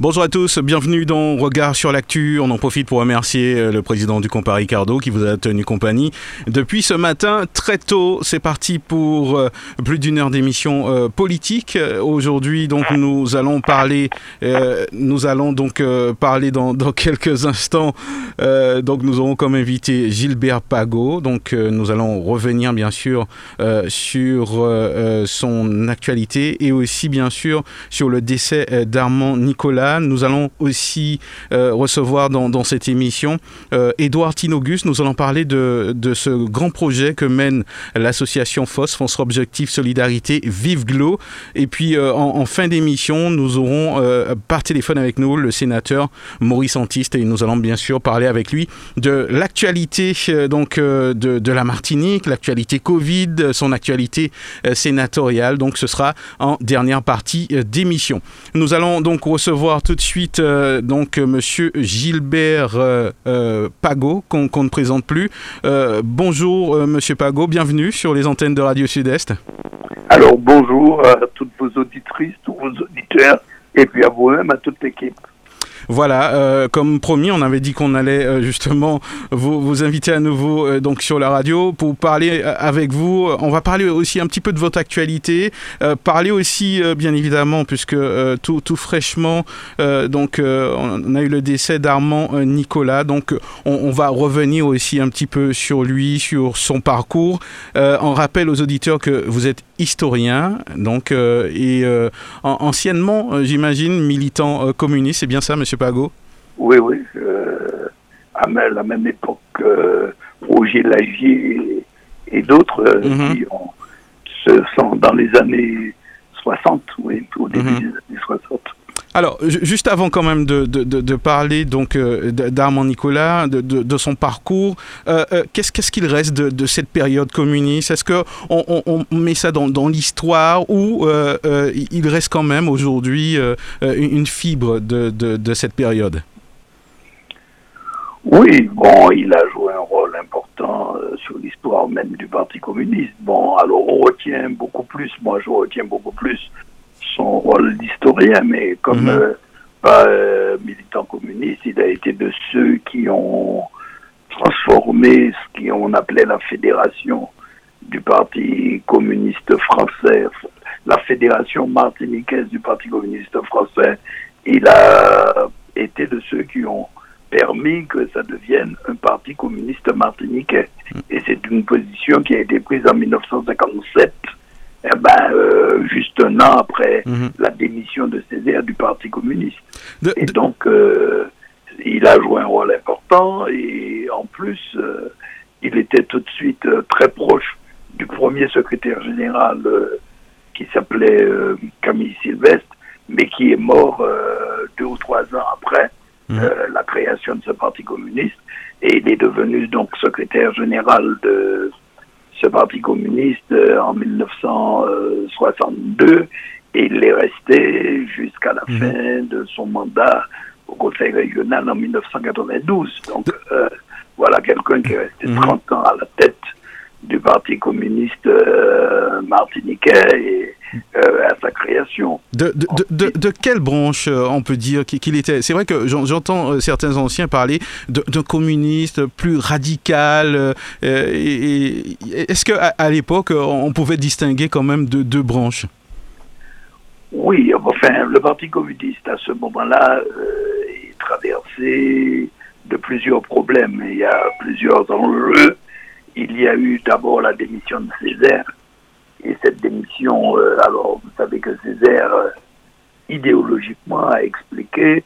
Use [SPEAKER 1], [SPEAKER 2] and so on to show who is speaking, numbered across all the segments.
[SPEAKER 1] Bonjour à tous, bienvenue dans Regard sur l'actu. On en profite pour remercier euh, le président du Compas Ricardo qui vous a tenu compagnie depuis ce matin très tôt. C'est parti pour euh, plus d'une heure d'émission euh, politique. Aujourd'hui, donc, nous allons parler, nous allons donc parler dans, dans, quelques instants. donc, nous aurons comme invité Gilbert Pagot. Donc, nous allons revenir bien sûr sur son actualité et aussi bien sûr sur le décès d'Armand Nicolas nous allons aussi euh, recevoir dans, cette émission euh, Tinogus. Nous allons parler de, ce grand projet que mène l'association FOS, France Objectif Solidarité Vive Glo. Et puis euh, en, fin d'émission, nous aurons par téléphone avec nous le sénateur Maurice Antiste et nous allons bien sûr parler avec lui de l'actualité donc de, la Martinique, l'actualité Covid, son actualité sénatoriale. Donc ce sera en dernière partie d'émission. Nous allons donc recevoir tout de suite euh, donc euh, Monsieur Gilbert euh, Pagot qu'on ne présente plus. bonjour Monsieur Pagot, bienvenue sur les antennes de Radio Sud-Est.
[SPEAKER 2] Alors bonjour à toutes vos auditrices, tous vos auditeurs et puis à vous-même, à toute l'équipe.
[SPEAKER 1] Voilà, euh, comme promis, on avait dit qu'on allait euh, justement vous, inviter à nouveau euh, donc sur la radio pour parler avec vous. On va parler aussi un petit peu de votre actualité, parler aussi bien évidemment puisque tout, tout, fraîchement donc on a eu le décès d'Armand Nicolas, donc on, on, va revenir aussi un petit peu sur lui, sur son parcours. on rappelle aux auditeurs que vous êtes historien, donc et anciennement, j'imagine, militant communiste. C'est bien ça, Monsieur Pagot?
[SPEAKER 2] Oui, oui. Euh, à la même époque, euh, Roger Lagier et, d'autres euh, mhm. qui ont, se sont dans les années 60, oui, au début mhm. des années 60.
[SPEAKER 1] Alors, juste avant quand même de, parler donc d'Armand Nicolas, de, son parcours, qu'est-ce qu'il reste de, cette période communiste? Est-ce qu'on on, met ça dans, dans l'histoire ou il reste quand même aujourd'hui une fibre de, cette période?
[SPEAKER 2] Oui, bon, il a joué un rôle important sur l'histoire même du Parti communiste. Bon, alors on retient beaucoup plus, moi je retiens beaucoup plus son rôle d'historien, mais comme mhm. euh, euh, militant communiste, il a été de ceux qui ont transformé ce qu'on appelait la fédération du Parti communiste français, la fédération martiniquaise du Parti communiste français. Il a été de ceux qui ont permis que ça devienne un parti communiste martiniquais. Mhm. Et c'est une position qui a été prise en 1957 eh ben, euh, juste un an après mhm. la démission de Césaire du Parti communiste. et donc, euh, il a joué un rôle important et en plus, euh, il était tout de suite très proche du premier secrétaire général qui s'appelait Camille Sylvestre, mais qui est mort deux ou trois ans après mhm. la création de ce Parti communiste. Et il est devenu donc secrétaire général de ce parti communiste euh, en 1962 et il est resté jusqu'à la mhm. fin de son mandat au Conseil régional en 1992. Donc euh, voilà quelqu'un qui est resté 30 mhm. ans à la tête du Parti communiste euh, martiniquais et euh, à sa création.
[SPEAKER 1] De, de, de, quelle branche euh, on peut dire qu'il était? C'est vrai que j'entends certains anciens parler d'un communiste plus radical. Est-ce qu'à à, l'époque, on pouvait distinguer quand même de deux branches?
[SPEAKER 2] Oui, enfin, le Parti communiste à ce moment-là est traversé de plusieurs problèmes. Il y a plusieurs enjeux il y a eu d'abord la démission de Césaire. Et cette démission, euh, alors vous savez que Césaire, euh, idéologiquement, a expliqué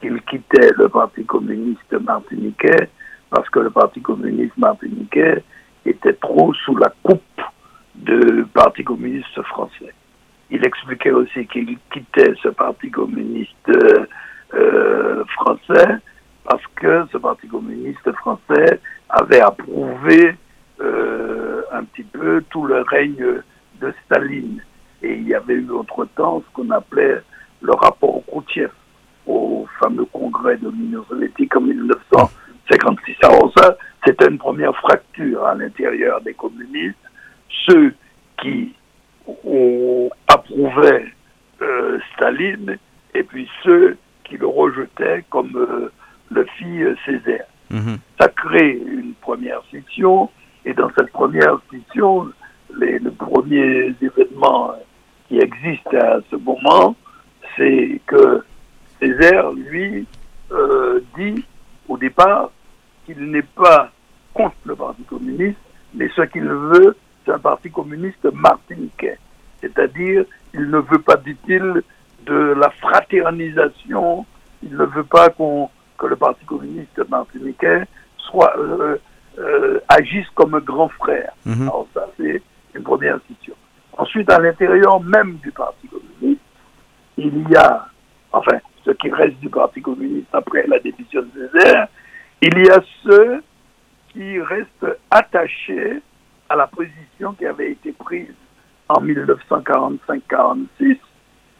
[SPEAKER 2] qu'il quittait le Parti communiste martiniquais parce que le Parti communiste martiniquais était trop sous la coupe du Parti communiste français. Il expliquait aussi qu'il quittait ce Parti communiste euh, français parce que ce Parti communiste français avait approuvé un petit peu tout le règne de Staline. Et il y avait eu autre temps ce qu'on appelait le rapport Khrouchtchev. au fameux congrès de l'Union soviétique en 1956. Alors ça, c'était une première fracture à l'intérieur des communistes. Ceux qui ont approuvé euh, Staline et puis ceux qui le rejetaient comme euh, le fit euh, Césaire.
[SPEAKER 1] Mhm.
[SPEAKER 2] Ça crée une première scission et dans cette première scission, les, les premiers événements qui existent à ce moment, c'est que Césaire, lui, euh, dit au départ qu'il n'est pas contre le Parti communiste, mais ce qu'il veut, c'est un Parti communiste martiniquais. C'est-à-dire, il ne veut pas, dit-il, de la fraternisation, il ne veut pas qu'on que le Parti communiste martiniquais soit, euh, euh, agisse comme un grand frère.
[SPEAKER 1] Mhm.
[SPEAKER 2] Alors ça, c'est une première situation. Ensuite, à l'intérieur même du Parti communiste, il y a, enfin, ce qui reste du Parti communiste après la démission de Césaire, il y a ceux qui restent attachés à la position qui avait été prise en 1945-46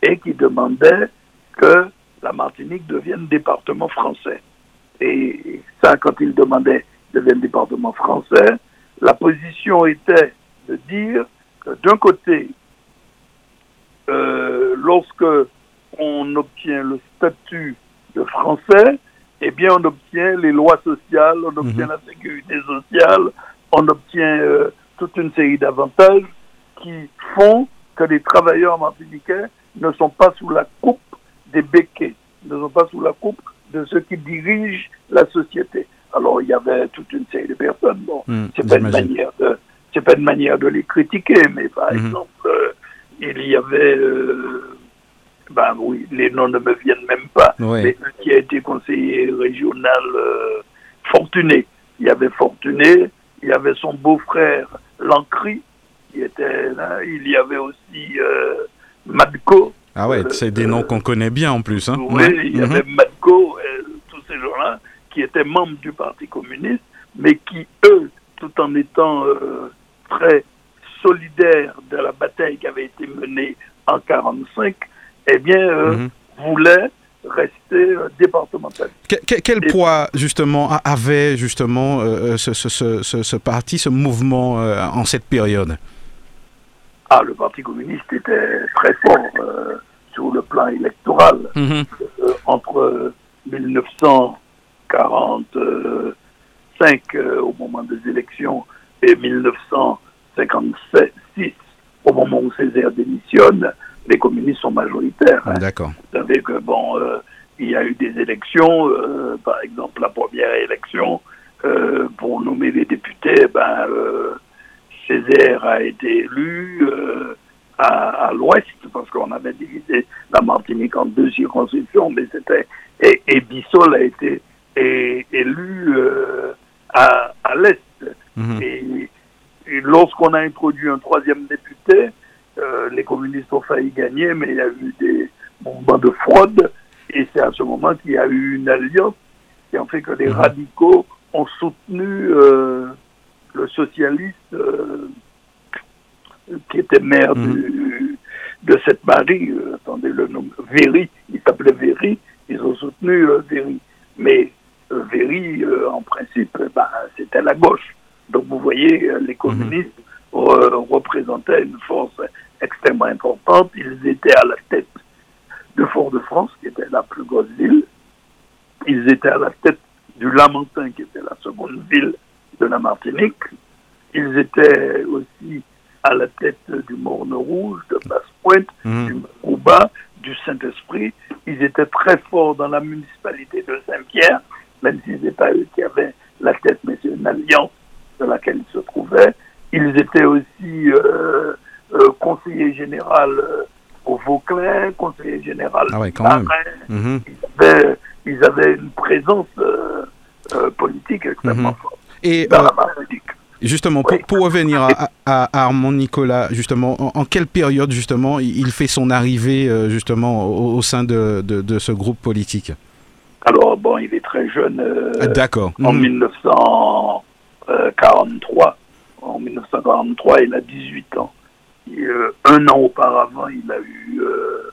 [SPEAKER 2] et qui demandaient que la Martinique devienne département français. Et ça, quand ils demandaient de devienne département français, la position était de dire que d'un côté, euh, lorsque on obtient le statut de français, eh bien, on obtient les lois sociales, on obtient
[SPEAKER 1] Mhm.
[SPEAKER 2] la sécurité sociale, on obtient euh, toute une série d'avantages qui font que les travailleurs martiniquais ne sont pas sous la coupe des béquets, ne sont pas sous la coupe de ceux qui dirigent la société. Alors, il y avait toute une série de personnes. Bon,
[SPEAKER 1] Mm,
[SPEAKER 2] c'est pas une manière de, c'est pas une manière de les critiquer, mais par
[SPEAKER 1] Mhm.
[SPEAKER 2] exemple, euh, il y avait, euh, ben oui, les noms ne me viennent même pas,
[SPEAKER 1] Ouais.
[SPEAKER 2] mais un qui a été conseiller régional euh, Fortuné. Il y avait Fortuné, il y avait son beau-frère Lancry, qui était là, il y avait aussi Madko.
[SPEAKER 1] Ah ouais, c'est des noms qu'on connaît bien en plus. Hein.
[SPEAKER 2] Oui, il y
[SPEAKER 1] Mhm.
[SPEAKER 2] avait Madko, euh, tous ces gens-là, qui étaient membres du Parti communiste, mais qui, eux, tout en étant euh, très solidaires de la bataille qui avait été menée en 45, eh bien, euh,
[SPEAKER 1] Mhm.
[SPEAKER 2] voulaient rester euh, départementalistes.
[SPEAKER 1] Que- que- quel
[SPEAKER 2] Et-
[SPEAKER 1] poids justement avait justement euh, ce, ce- ce- ce- ce parti, ce mouvement euh, en cette période?
[SPEAKER 2] Ah, le Parti communiste était très fort euh, sur le plan électoral.
[SPEAKER 1] Mhm.
[SPEAKER 2] euh, entre 1945 euh, au moment des élections et 1956 au moment où Césaire démissionne, les communistes sont majoritaires. hein.
[SPEAKER 1] D'accord.
[SPEAKER 2] Vous savez que bon, euh, il y a eu des élections, euh, par exemple la première élection euh, pour nommer les députés, ben euh, Césaire a été élu euh, à, à l'ouest parce qu'on avait divisé la Martinique en deux circonscriptions, mais c'était et, et Bissol a été é- élu euh, à, à l'est.
[SPEAKER 1] Mhm.
[SPEAKER 2] Et, et lorsqu'on a introduit un troisième député, euh, les communistes ont failli gagner, mais il y a eu des mouvements de fraude. Et c'est à ce moment qu'il y a eu une alliance qui a fait que les
[SPEAKER 1] Mhm.
[SPEAKER 2] radicaux ont soutenu euh, le socialiste euh, qui était maire du- de cette Marie, attendez le nom, Véry, il s'appelait Véry, ils ont soutenu Véry. Mais Véry, euh, en principe, bah, c'était la gauche. Donc vous voyez, euh, les communistes re- représentaient une force extrêmement importante. Ils étaient à la tête de Fort-de-France, qui était la plus grosse ville. Ils étaient à la tête du Lamentin, qui était la seconde ville de la Martinique. Ils étaient aussi à la tête du Morne Rouge, de Basse-Pointe,
[SPEAKER 1] Mhm.
[SPEAKER 2] du Macouba, du Saint-Esprit. Ils étaient très forts dans la municipalité de Saint-Pierre, même si ce n'est pas eux qui avaient la tête, mais c'est une alliance de laquelle ils se trouvaient. Ils étaient aussi euh, euh, conseiller général euh, au Vauclin, conseiller général
[SPEAKER 1] Ah ouais, quand même. Mhm.
[SPEAKER 2] Ils avaient, ils avaient une présence euh, euh, politique extrêmement
[SPEAKER 1] Mhm.
[SPEAKER 2] forte
[SPEAKER 1] Et
[SPEAKER 2] dans la Martinique.
[SPEAKER 1] justement, pour, pour revenir à, Armand Nicolas, justement, en, en quelle période justement il fait son arrivée justement au, au sein de, de- de ce groupe politique?
[SPEAKER 2] Alors, bon, il est très jeune. euh,
[SPEAKER 1] Ah, D'accord.
[SPEAKER 2] en
[SPEAKER 1] Mhm.
[SPEAKER 2] 1943. En 1943, il a 18 ans. Et, euh, un an auparavant, il a eu, euh,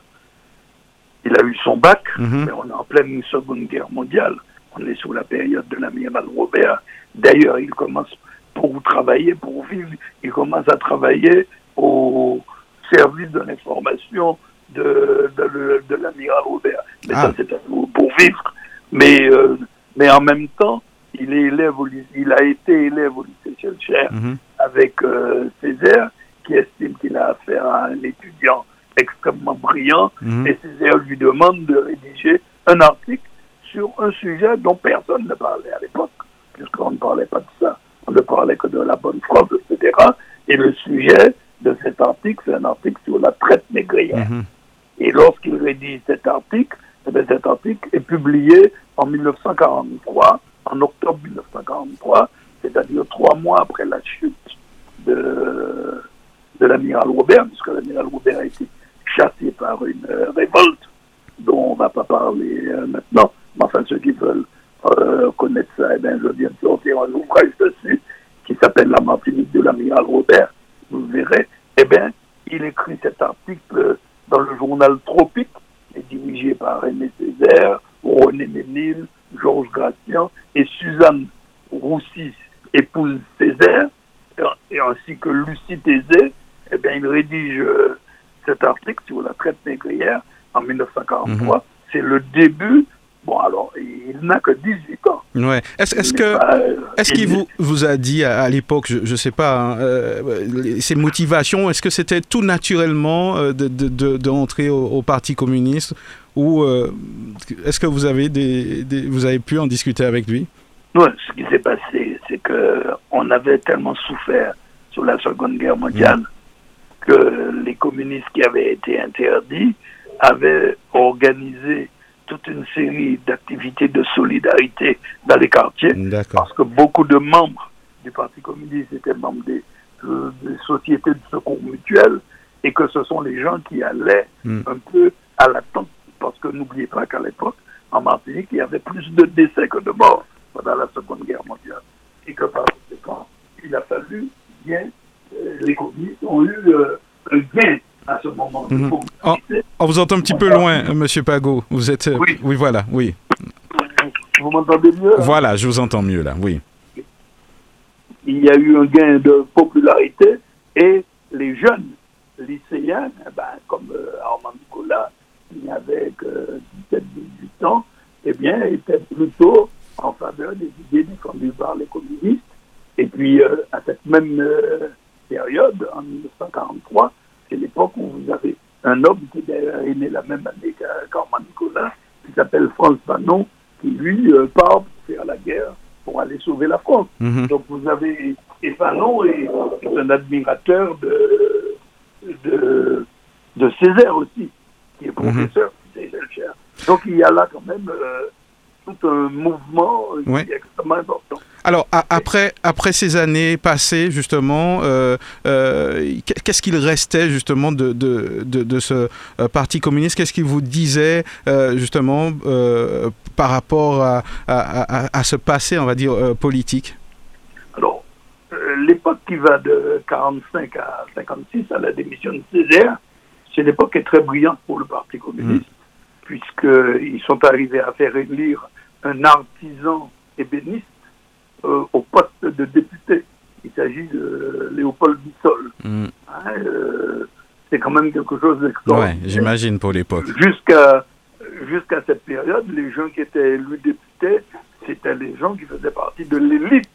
[SPEAKER 2] il a eu son bac,
[SPEAKER 1] Mhm.
[SPEAKER 2] mais on est en pleine Seconde Guerre mondiale. On est sous la période de l'amiral Robert. D'ailleurs, il commence pour travailler, pour vivre, il commence à travailler au service de l'information de, de, l'amiral Robert. Mais
[SPEAKER 1] Ah.
[SPEAKER 2] ça, c'est pour pour vivre. Mais, euh, mais en même temps, il, est élève au lycée- il a été élève au lycée Schellcher
[SPEAKER 1] Mhm.
[SPEAKER 2] avec euh, Césaire, qui estime qu'il a affaire à un étudiant extrêmement brillant,
[SPEAKER 1] Mhm.
[SPEAKER 2] et Césaire lui demande de rédiger un article sur un sujet dont personne ne parlait à l'époque, puisqu'on ne parlait pas de ça, on ne parlait que de la bonne France, etc. Et le sujet de cet article, c'est un article sur la traite négrière.
[SPEAKER 1] Mhm.
[SPEAKER 2] Et lorsqu'il rédige cet article, cet article est publié en 1943, en octobre 1943, c'est-à-dire trois mois après la chute de, de l'amiral Robert, puisque l'amiral Robert a été chassé par une euh, révolte dont on ne va pas parler euh, maintenant. Mais enfin, ceux qui veulent euh, connaître ça, eh bien, je viens de sortir un ouvrage dessus qui s'appelle La Martinique de l'amiral Robert. Vous verrez, eh bien, il écrit cet article dans le journal Tropique, dirigé par René Césaire, René Ménil, Georges Gratian et Suzanne Roussis, épouse Césaire, et ainsi que Lucie Thésée, eh bien, il rédige euh, cet article sur la traite négrière en 1943. C'est le début. Bon, alors, il n'a que 18 ans.
[SPEAKER 1] Ouais. Est-ce que
[SPEAKER 2] pas, euh, il
[SPEAKER 1] qu'il vous, vous a dit à, à l'époque, je ne sais pas, hein, euh, ses motivations, est-ce que c'était tout naturellement euh, de, de, de, de entrer au, au Parti communiste ou euh, est-ce que vous avez, des, des- vous avez pu en discuter avec lui?
[SPEAKER 2] Non, ce qui s'est passé, c'est que on avait tellement souffert sur la Seconde Guerre mondiale que les communistes qui avaient été interdits avaient organisé toute une série d'activités de solidarité dans les quartiers parce que beaucoup de membres du Parti communiste étaient membres des, euh, des sociétés de secours mutuels et que ce sont les gens qui allaient
[SPEAKER 1] Mm.
[SPEAKER 2] un peu à l'attente. Parce que n'oubliez pas qu'à l'époque, en Martinique, il y avait plus de décès que de morts pendant la Seconde Guerre mondiale. Et que par conséquent, il a fallu bien, euh, les communistes ont eu euh, un gain à ce moment. Pour-
[SPEAKER 1] Oh. On vous entend un petit peu loin, euh, Monsieur Pago. Vous êtes, euh,
[SPEAKER 2] Oui.
[SPEAKER 1] oui, voilà, oui,
[SPEAKER 2] Vous m'entendez mieux
[SPEAKER 1] voilà, je vous entends mieux là, oui.
[SPEAKER 2] il y a eu un gain de popularité et les jeunes lycéens, eh ben, comme euh, Armand Nicolas, qui n'avait que 17-18 ans, eh bien, étaient plutôt en faveur des idées défendues par les communistes. Et puis, euh, à cette même euh, période, en 1943, c'est l'époque où vous avez un homme qui d'ailleurs est né la même année qu'a- qu'Armand Nicolas, qui s'appelle Franz Fanon, qui lui euh, part pour faire la guerre, pour aller sauver la France.
[SPEAKER 1] Mhm.
[SPEAKER 2] Donc vous avez et Fanon est est un admirateur de, de, de Césaire aussi, qui est professeur de Césaire. Donc il y a là quand même euh, tout un mouvement qui est extrêmement important.
[SPEAKER 1] Alors, a- après, après ces années passées, justement, euh, euh, qu'est-ce qu'il restait, justement, de, de, de, de ce euh, Parti communiste? Qu'est-ce qu'il vous disait, justement, par rapport à, à, à- à ce passé, on va dire, politique?
[SPEAKER 2] Alors, l'époque qui va de 45 à 56, à la démission de Césaire, c'est une époque qui est très brillante pour le Parti communiste, puisqu'ils sont arrivés à faire élire un artisan ébéniste euh, au poste de député. Il s'agit de Léopold Bissol.
[SPEAKER 1] Mm.
[SPEAKER 2] Hein, euh, c'est quand même quelque chose
[SPEAKER 1] Ouais,
[SPEAKER 2] d'extraordinaire.
[SPEAKER 1] j'imagine, pour l'époque.
[SPEAKER 2] Jusqu'à jusqu'à cette période, les gens qui étaient élus députés, c'était les gens qui faisaient partie de l'élite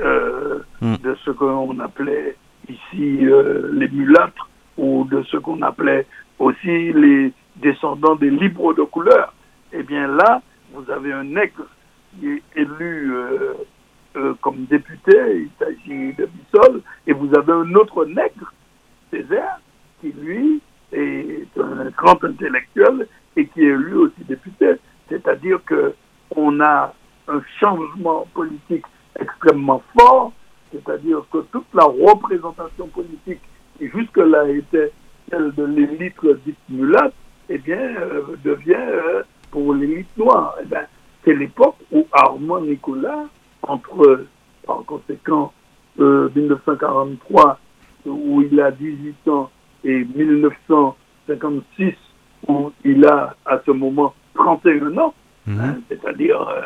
[SPEAKER 2] euh,
[SPEAKER 1] Mm.
[SPEAKER 2] de ce qu'on appelait ici les mulâtres ou de ce qu'on appelait aussi les descendants des libres de couleur. Eh bien là, vous avez un nègre qui est élu euh, euh, comme député, il s'agit de Bissol, et vous avez un autre nègre, Césaire, qui lui est un grand intellectuel et qui est lui aussi député. C'est-à-dire que on a un changement politique extrêmement fort, c'est-à-dire que toute la représentation politique qui jusque-là était celle de l'élite dite eh bien, euh, devient euh, pour l'élite noire. Eh bien, c'est l'époque où Armand Nicolas, entre, par conséquent, euh, 1943, où il a 18 ans, et 1956, où il a à ce moment 31 ans,
[SPEAKER 1] Mhm.
[SPEAKER 2] hein, c'est-à-dire euh,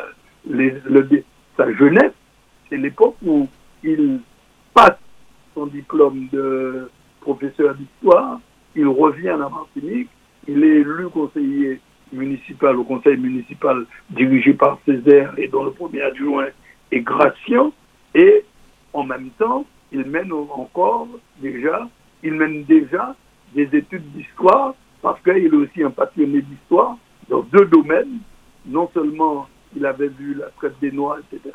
[SPEAKER 2] les- le sa jeunesse, c'est l'époque où il passe son diplôme de professeur d'histoire, il revient à la Martinique, il est élu conseiller municipal au conseil municipal dirigé par Césaire et dont le premier adjoint est Gratien, et en même temps, il mène encore déjà, il mène déjà des études d'histoire parce qu'il est aussi un passionné d'histoire dans deux domaines. Non seulement il avait vu la traite des Noirs, etc.,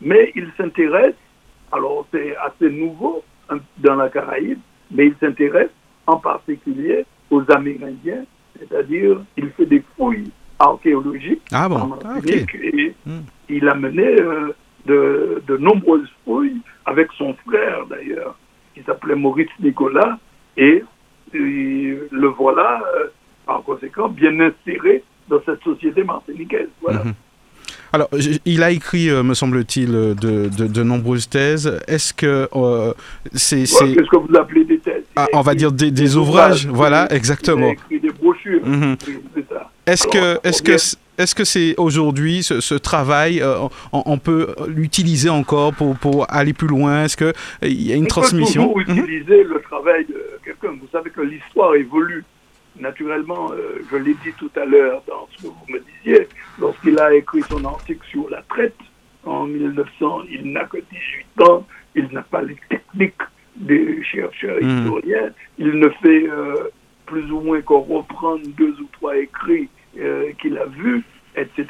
[SPEAKER 2] mais il s'intéresse, alors c'est assez nouveau hein, dans la Caraïbe, mais il s'intéresse en particulier aux Amérindiens, c'est-à-dire il fait des fouilles archéologiques
[SPEAKER 1] Ah
[SPEAKER 2] en
[SPEAKER 1] ah,
[SPEAKER 2] et
[SPEAKER 1] Hmm.
[SPEAKER 2] il a mené euh, de, de nombreuses fouilles avec son frère d'ailleurs, qui s'appelait Maurice Nicolas, et, et le voilà euh, par conséquent bien inséré dans cette société martiniquaise. Voilà.
[SPEAKER 1] Mhm. Alors, il a écrit, euh, me semble-t-il, euh, de, de- de nombreuses thèses. Est-ce que euh, c'est...
[SPEAKER 2] Ouais, Qu'est-ce que vous appelez des thèses
[SPEAKER 1] ah, on va dire des, des
[SPEAKER 2] des
[SPEAKER 1] ouvrages,
[SPEAKER 2] ouvrages,
[SPEAKER 1] voilà,
[SPEAKER 2] Il a
[SPEAKER 1] exactement.
[SPEAKER 2] écrit des brochures.
[SPEAKER 1] Mhm. Est-ce que, est-ce que, est-ce que c'est aujourd'hui ce, ce travail, euh, on, on peut l'utiliser encore pour, pour aller plus loin? Est-ce que euh, il y a une
[SPEAKER 2] On
[SPEAKER 1] transmission?
[SPEAKER 2] peut toujours
[SPEAKER 1] Mhm.
[SPEAKER 2] utiliser le travail de quelqu'un. Vous savez que l'histoire évolue. Naturellement, euh, je l'ai dit tout à l'heure dans ce que vous me disiez, lorsqu'il a écrit son article sur la traite en 1900, il n'a que 18 ans, il n'a pas les techniques des chercheurs
[SPEAKER 1] Mhm.
[SPEAKER 2] historiens, il ne fait euh, plus ou moins qu'en reprendre deux ou trois écrits euh, qu'il a vus, etc.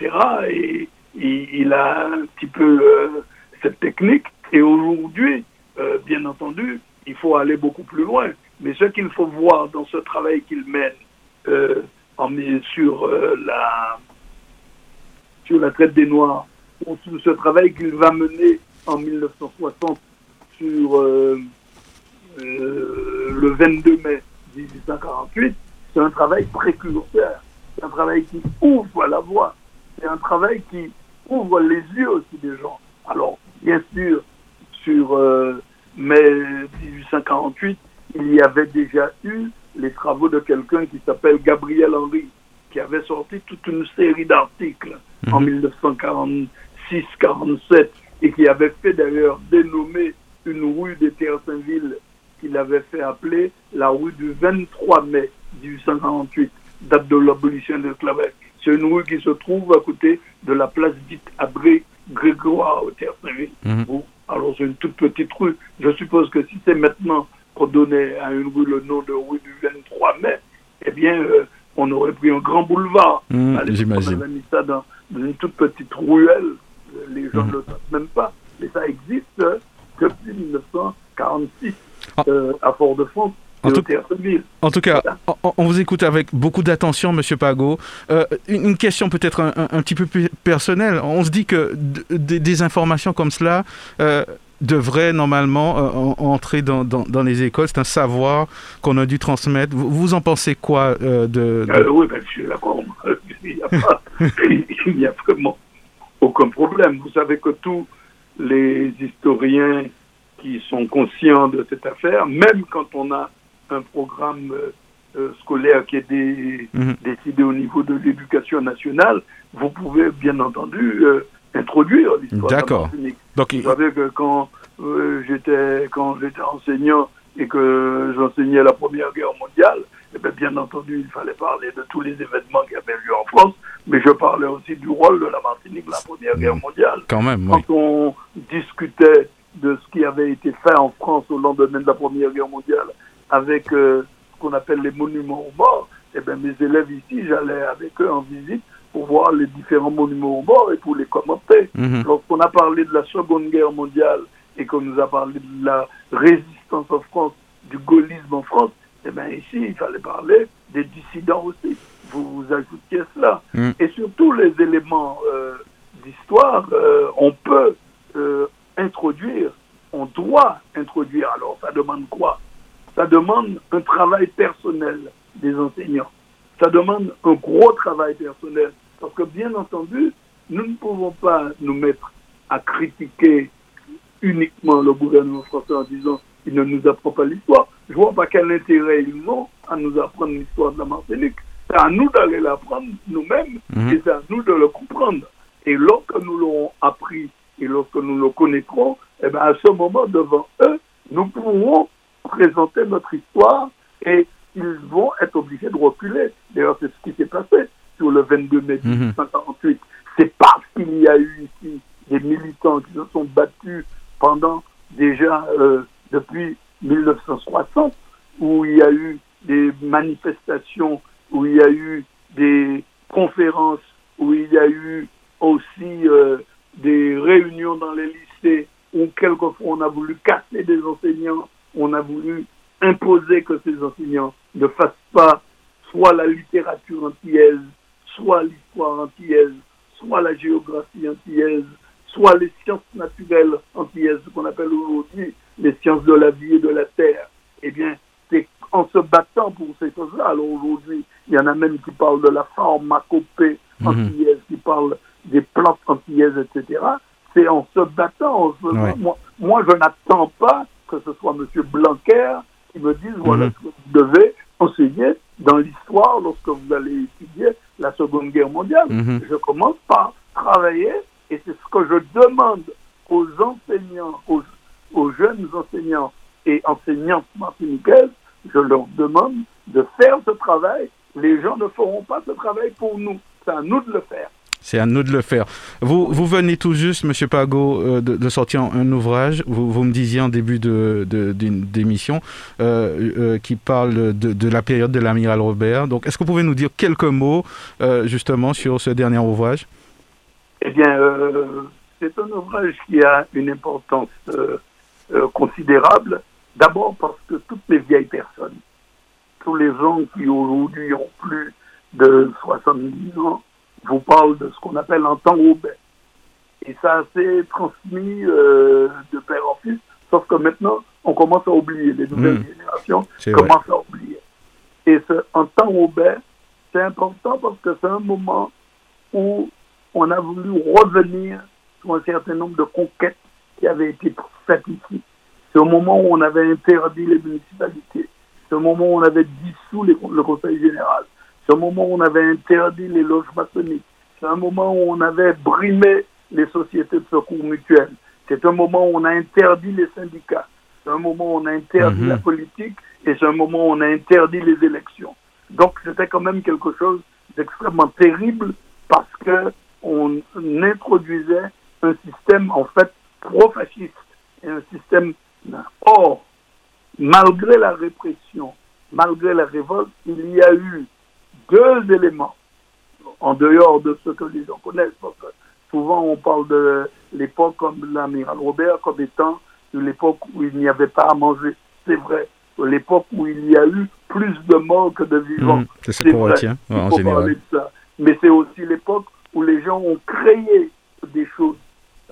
[SPEAKER 2] Et il, il a un petit peu euh, cette technique. Et aujourd'hui, euh, bien entendu, il faut aller beaucoup plus loin. Mais ce qu'il faut voir dans ce travail qu'il mène euh, en, sur, euh, la, sur la traite des Noirs, ou sur ce travail qu'il va mener en 1960 sur euh, le 22 mai 1848, c'est un travail précurseur. C'est un travail qui ouvre la voie. C'est un travail qui ouvre les yeux aussi des gens. Alors, bien sûr, sur mai 1848, il y avait déjà eu les travaux de quelqu'un qui s'appelle Gabriel Henry, qui avait sorti toute une série d'articles en 1946-47 et qui avait fait d'ailleurs dénommer une rue des Terres Saint-Ville qu'il avait fait appeler la rue du 23 mai 1848, date de l'abolition de l'esclavage. C'est une rue qui se trouve à côté de la place dite Abré Grégoire aux Terres Saint-Ville.
[SPEAKER 1] Mhm.
[SPEAKER 2] Alors c'est une toute petite rue. Je suppose que si c'est maintenant qu'on donnait à une rue le nom de rue du 23 mai, eh bien, euh, on aurait pris un grand boulevard. L'époque,
[SPEAKER 1] j'imagine.
[SPEAKER 2] On avait mis ça dans, dans une toute petite ruelle. Les gens
[SPEAKER 1] Mhm.
[SPEAKER 2] ne le savent même pas. Mais ça existe euh, depuis 1946
[SPEAKER 1] Ah.
[SPEAKER 2] euh, à Fort-de-France
[SPEAKER 1] En tout-. En tout cas, on, vous écoute avec beaucoup d'attention, Monsieur Pago. Euh, une, question peut-être un, un- un petit peu plus personnelle. On se dit que des- des informations comme cela euh, devraient normalement euh, en- entrer dans, dans- dans les écoles. C'est un savoir qu'on a dû transmettre. Vous, vous en pensez quoi euh, de, de-
[SPEAKER 2] Euh, oui, ben, je suis d'accord. Il n'y a, pas- il n'y a vraiment aucun problème. Vous savez que tous les historiens qui sont conscients de cette affaire, même quand on a un programme scolaire qui est dé-
[SPEAKER 1] Mhm.
[SPEAKER 2] décidé au niveau de l'éducation nationale, vous pouvez bien entendu introduire l'histoire
[SPEAKER 1] D'accord. Donc,
[SPEAKER 2] Vous savez que quand euh, j'étais quand j'étais enseignant et que j'enseignais la Première Guerre mondiale, eh bien, bien entendu, il fallait parler de tous les événements qui avaient lieu en France, mais je parlais aussi du rôle de la Martinique dans la Première Guerre mondiale.
[SPEAKER 1] quand même, oui.
[SPEAKER 2] Quand on discutait de ce qui avait été fait en France au lendemain de la Première Guerre mondiale avec euh, ce qu'on appelle les monuments aux morts, eh bien, mes élèves ici, j'allais avec eux en visite pour voir les différents monuments aux morts et pour les commenter.
[SPEAKER 1] Mhm.
[SPEAKER 2] Lorsqu'on a parlé de la Seconde Guerre mondiale et qu'on nous a parlé de la résistance en France, du gaullisme en France, eh bien ici, il fallait parler des dissidents aussi. Vous, vous ajoutiez cela.
[SPEAKER 1] Mm.
[SPEAKER 2] Et sur tous les éléments euh, d'histoire, euh, on peut euh, introduire, on doit introduire. Alors, ça demande quoi? Ça demande un travail personnel des enseignants. Ça demande un gros travail personnel. Parce que, bien entendu, nous ne pouvons pas nous mettre à critiquer uniquement le gouvernement français en disant qu'il ne nous apprend pas l'histoire. Je vois pas quel intérêt ils ont à nous apprendre l'histoire de la Martinique. c'est à nous d'aller l'apprendre nous-mêmes
[SPEAKER 1] Mhm.
[SPEAKER 2] et c'est à nous de le comprendre. Et lorsque nous l'aurons appris et lorsque nous le connaîtrons, eh ben à ce moment, devant eux, nous pourrons présenter notre histoire et ils vont être obligés de reculer. D'ailleurs, c'est ce qui s'est passé sur le 22 mai
[SPEAKER 1] Mhm.
[SPEAKER 2] 1948. C'est parce qu'il y a eu ici des militants qui se sont battus pendant déjà euh, depuis 1960, où il y a eu des manifestations, où il y a eu des conférences, où il y a eu aussi euh, des réunions dans les lycées, où quelquefois on a voulu casser des enseignants, on a voulu imposer que ces enseignants ne fassent pas soit la littérature antillaise, soit l'histoire antillaise, soit la géographie antillaise, soit les sciences naturelles antillaises, ce qu'on appelle aujourd'hui les sciences de la vie et de la terre. Eh bien, c'est en se battant pour ces choses-là. Alors aujourd'hui, il y en a même qui parlent de la pharmacopée
[SPEAKER 1] Mhm.
[SPEAKER 2] antillaise, qui parlent des plantes antillaises, etc. C'est en se battant. en se-
[SPEAKER 1] Ouais.
[SPEAKER 2] moi, moi, je n'attends pas que ce soit M. Blanquer qui me dise voilà
[SPEAKER 1] Mhm.
[SPEAKER 2] ce que vous devez enseigner dans l'histoire lorsque vous allez étudier la Seconde Guerre mondiale.
[SPEAKER 1] Mhm.
[SPEAKER 2] Je commence par travailler et c'est ce que je demande aux enseignants, aux, aux jeunes enseignants et enseignantes martiniquaises. Je leur demande de faire ce travail. Les gens ne feront pas ce travail pour nous. C'est à nous de le faire.
[SPEAKER 1] C'est à nous de le faire. Vous, vous venez tout juste, Monsieur Pago, euh, de, sortir un ouvrage. Vous, vous me disiez en début de, d'émission euh, euh, qui parle de, de la période de l'amiral Robert. Donc, est-ce que vous pouvez nous dire quelques mots justement sur ce dernier ouvrage?
[SPEAKER 2] Eh bien, c'est un ouvrage qui a une importance considérable. D'abord parce que toutes les vieilles personnes, tous les gens qui aujourd'hui ont plus de 70 ans, vous parlent de ce qu'on appelle un temps Robert. Et ça s'est transmis euh, de père en fils, sauf que maintenant, on commence à oublier. Les nouvelles
[SPEAKER 1] Mhm.
[SPEAKER 2] générations
[SPEAKER 1] vrai.
[SPEAKER 2] commencent à oublier. Et ce, en temps Robert, c'est important parce que c'est un moment où on a voulu revenir sur un certain nombre de conquêtes qui avaient été faites ici. C'est au moment où on avait interdit les municipalités. C'est au moment où on avait dissous les- le Conseil général. C'est au moment où on avait interdit les loges maçonniques. C'est un moment où on avait brimé les sociétés de secours mutuels. C'est un moment où on a interdit les syndicats. C'est un moment où on a interdit
[SPEAKER 1] Mhm.
[SPEAKER 2] la politique et c'est un moment où on a interdit les élections. Donc c'était quand même quelque chose d'extrêmement terrible parce que on introduisait un système en fait pro-fasciste et un système or malgré la répression, malgré la révolte, il y a eu deux éléments en dehors de ce que les gens connaissent. Parce que souvent on parle de l'époque comme l'amiral Robert comme étant l'époque où il n'y avait pas à manger. C'est vrai. L'époque où il y a eu plus de morts que de vivants.
[SPEAKER 1] Mhm. C'est ce qu'on
[SPEAKER 2] vrai.
[SPEAKER 1] retient en général.
[SPEAKER 2] ça. Mais c'est aussi l'époque où les gens ont créé des choses.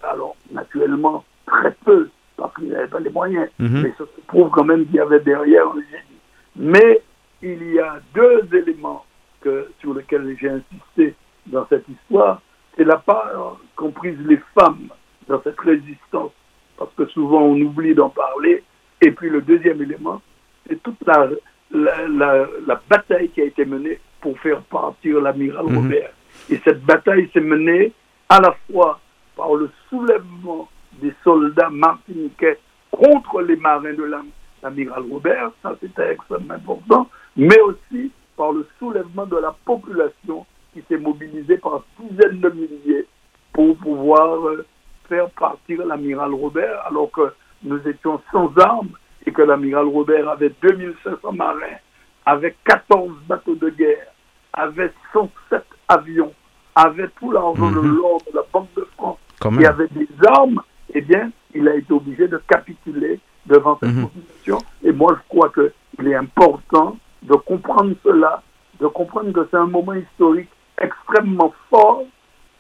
[SPEAKER 2] Alors, naturellement, très peu, parce qu'ils n'avaient pas les moyens.
[SPEAKER 1] Mhm.
[SPEAKER 2] Mais ça se prouve quand même qu'il y avait derrière un génie. Mais il y a deux éléments que, sur lesquels j'ai insisté dans cette histoire. C'est la part comprise les femmes dans cette résistance, parce que souvent on oublie d'en parler. Et puis le deuxième élément, c'est toute la, la, la- la bataille qui a été menée pour faire partir l'amiral
[SPEAKER 1] Mhm.
[SPEAKER 2] Robert. Et cette bataille s'est menée à la fois par le soulèvement des soldats martiniquais contre les marins de l'am- l'amiral Robert, ça c'était extrêmement important, mais aussi par le soulèvement de la population qui s'est mobilisée par dizaines de milliers pour pouvoir euh, faire partir l'amiral Robert alors que nous étions sans armes et que l'amiral Robert avait 2500 marins, avait 14 bateaux de guerre, avait 107 avions, avait tout l'argent de
[SPEAKER 1] Mhm.
[SPEAKER 2] l'or de la Banque de France qui avait des armes, eh bien, il a été obligé de capituler devant cette
[SPEAKER 1] Mhm.
[SPEAKER 2] population. Et moi, je crois qu'il est important de comprendre cela, de comprendre que c'est un moment historique extrêmement fort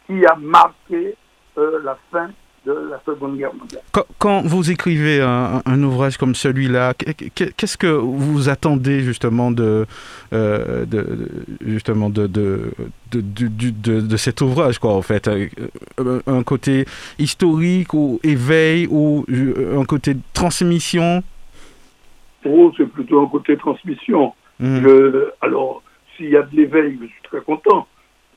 [SPEAKER 2] qui a marqué euh, la fin de la Seconde Guerre mondiale.
[SPEAKER 1] Quand, vous écrivez un, un ouvrage comme celui-là, qu- qu- qu'est-ce que vous attendez justement de, euh, de justement de de, de, de- cet ouvrage quoi en fait? Euh, un côté historique ou éveil ou un côté transmission?
[SPEAKER 2] Oh, c'est plutôt un côté transmission.
[SPEAKER 1] Mhm.
[SPEAKER 2] Alors, s'il y a de l'éveil, je suis très content.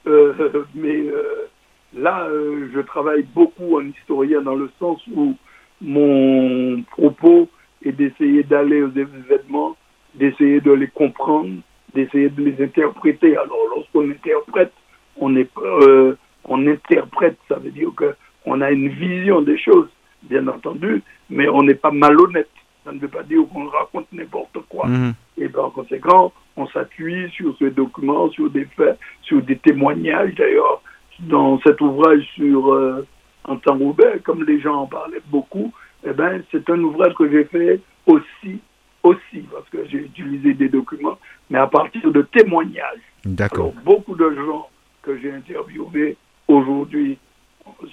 [SPEAKER 2] Euh, mais euh, là, euh, je travaille beaucoup en historien dans le sens où mon propos est d'essayer d'aller aux événements, d'essayer de les comprendre, d'essayer de les interpréter. Alors, lorsqu'on interprète, on, est, on interprète, ça veut dire qu'on a une vision des choses, bien entendu, mais on n'est pas malhonnête. Ça ne veut pas dire qu'on raconte n'importe quoi.
[SPEAKER 1] Mhm.
[SPEAKER 2] Et en conséquent, on s'appuie sur ces documents, sur des faits, sur des témoignages. D'ailleurs, dans cet ouvrage sur euh, Antoine Roubaix, comme les gens en parlaient beaucoup, eh ben, c'est un ouvrage que j'ai fait aussi, aussi, parce que j'ai utilisé des documents, mais à partir de témoignages.
[SPEAKER 1] D'accord.
[SPEAKER 2] Beaucoup de gens que j'ai interviewés aujourd'hui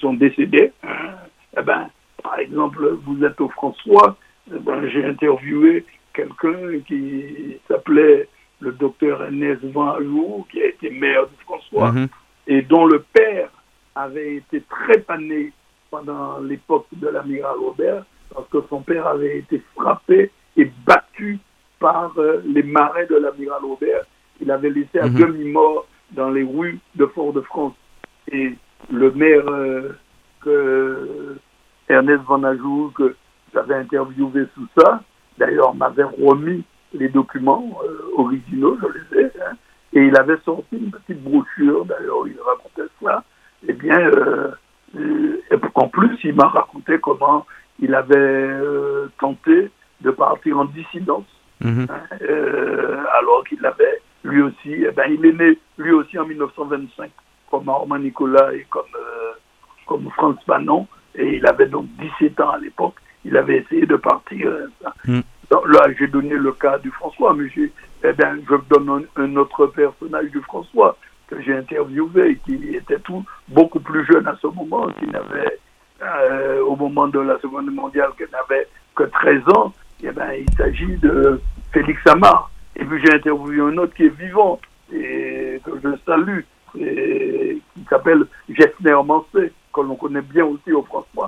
[SPEAKER 2] sont décédés. hein. Eh ben, par exemple, vous êtes au François, j'ai interviewé quelqu'un qui s'appelait le docteur Ernest Van Ajour, qui a été maire de François,
[SPEAKER 1] Mhm.
[SPEAKER 2] et dont le père avait été trépané pendant l'époque de l'amiral Robert, parce que son père avait été frappé et battu par euh, les marais de l'amiral Robert. Il avait laissé à
[SPEAKER 1] Mhm.
[SPEAKER 2] demi-mort dans les rues de Fort-de-France. Et le maire euh, que Ernest Van Ajour, que j'avais interviewé sous ça, d'ailleurs m'avait remis les documents euh, originaux, je les ai, hein, et il avait sorti une petite brochure, d'ailleurs il racontait ça, eh bien, euh, euh, et en plus il m'a raconté comment il avait euh, tenté de partir en dissidence,
[SPEAKER 1] Mhm.
[SPEAKER 2] hein, euh, alors qu'il avait lui aussi, eh ben, il est né lui aussi en 1925, comme Armand Nicolas et comme, euh, comme Franz Fanon, et il avait donc 17 ans à l'époque, il avait essayé de partir. euh.
[SPEAKER 1] Mm.
[SPEAKER 2] Donc là, j'ai donné le cas du François, mais j'ai- eh ben, je donne un, un autre personnage du François que j'ai interviewé, qui était tout beaucoup plus jeune à ce moment, qui n'avait, euh, au moment de la Seconde Guerre mondiale, qui n'avait que 13 ans. Eh ben, il s'agit de Félix Amar. Et puis j'ai interviewé un autre qui est vivant et que je salue, et qui s'appelle Gessner Mancé, que l'on connaît bien aussi au François.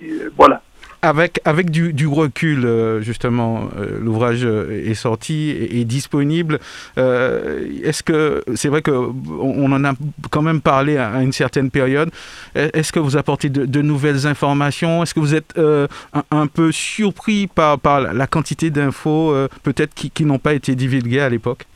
[SPEAKER 2] Et, euh, voilà.
[SPEAKER 1] Avec, avec du, recul, euh, justement, euh, l'ouvrage euh, est sorti et disponible. Est-ce que c'est vrai que on en a quand même parlé à, une certaine période. Est- Est-ce que vous apportez de, nouvelles informations? Est-ce que vous êtes un, peu surpris par, la- quantité d'infos peut-être qui, n'ont pas été divulguées à l'époque?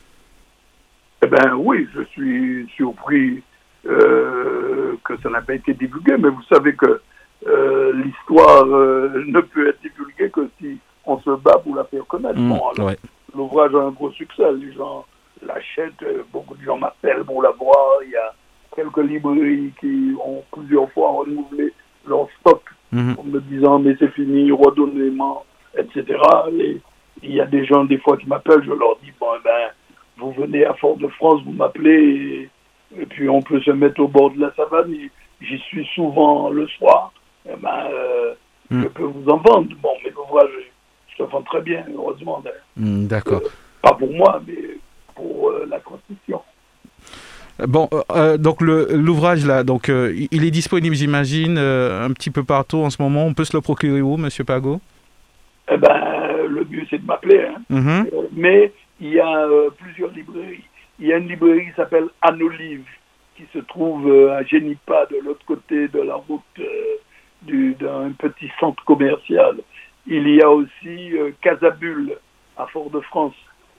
[SPEAKER 2] Eh ben oui, je suis surpris que ça n'a pas été divulgué, mais vous savez que euh, l'histoire euh, ne peut être divulguée que si on se bat pour la faire connaître.
[SPEAKER 1] Mm,
[SPEAKER 2] Bon, alors,
[SPEAKER 1] ouais.
[SPEAKER 2] L'ouvrage a un gros succès, les gens l'achètent, euh, beaucoup de gens m'appellent pour la voir, il y a quelques librairies qui ont plusieurs fois renouvelé leur stock
[SPEAKER 1] Mhm.
[SPEAKER 2] en me disant mais c'est fini, redonnez-moi, etc. Et il y a des gens des fois qui m'appellent, je leur dis bon eh ben vous venez à Fort-de-France, vous m'appelez et, et puis on peut se mettre au bord de la savane. J'y suis souvent le soir. Eh ben euh,
[SPEAKER 1] Mm.
[SPEAKER 2] je peux vous en vendre. Bon, mais l'ouvrage se vend très bien, heureusement. d'ailleurs.
[SPEAKER 1] Mm, D'accord.
[SPEAKER 2] Pas pour moi, mais pour euh, la construction.
[SPEAKER 1] Bon, euh, euh, donc l'ouvrage là, donc euh, il est disponible, j'imagine, euh, un petit peu partout en ce moment. On peut se le procurer où, Monsieur Pago
[SPEAKER 2] Eh ben le mieux c'est de m'appeler. Hein.
[SPEAKER 1] Mhm.
[SPEAKER 2] Euh, mais il y a euh, plusieurs librairies. Il y a une librairie qui s'appelle Anne Olive, qui se trouve euh, à Génipa, de l'autre côté de la route euh, d'un petit centre commercial. Il y a aussi euh, Casabule, à Fort-de-France,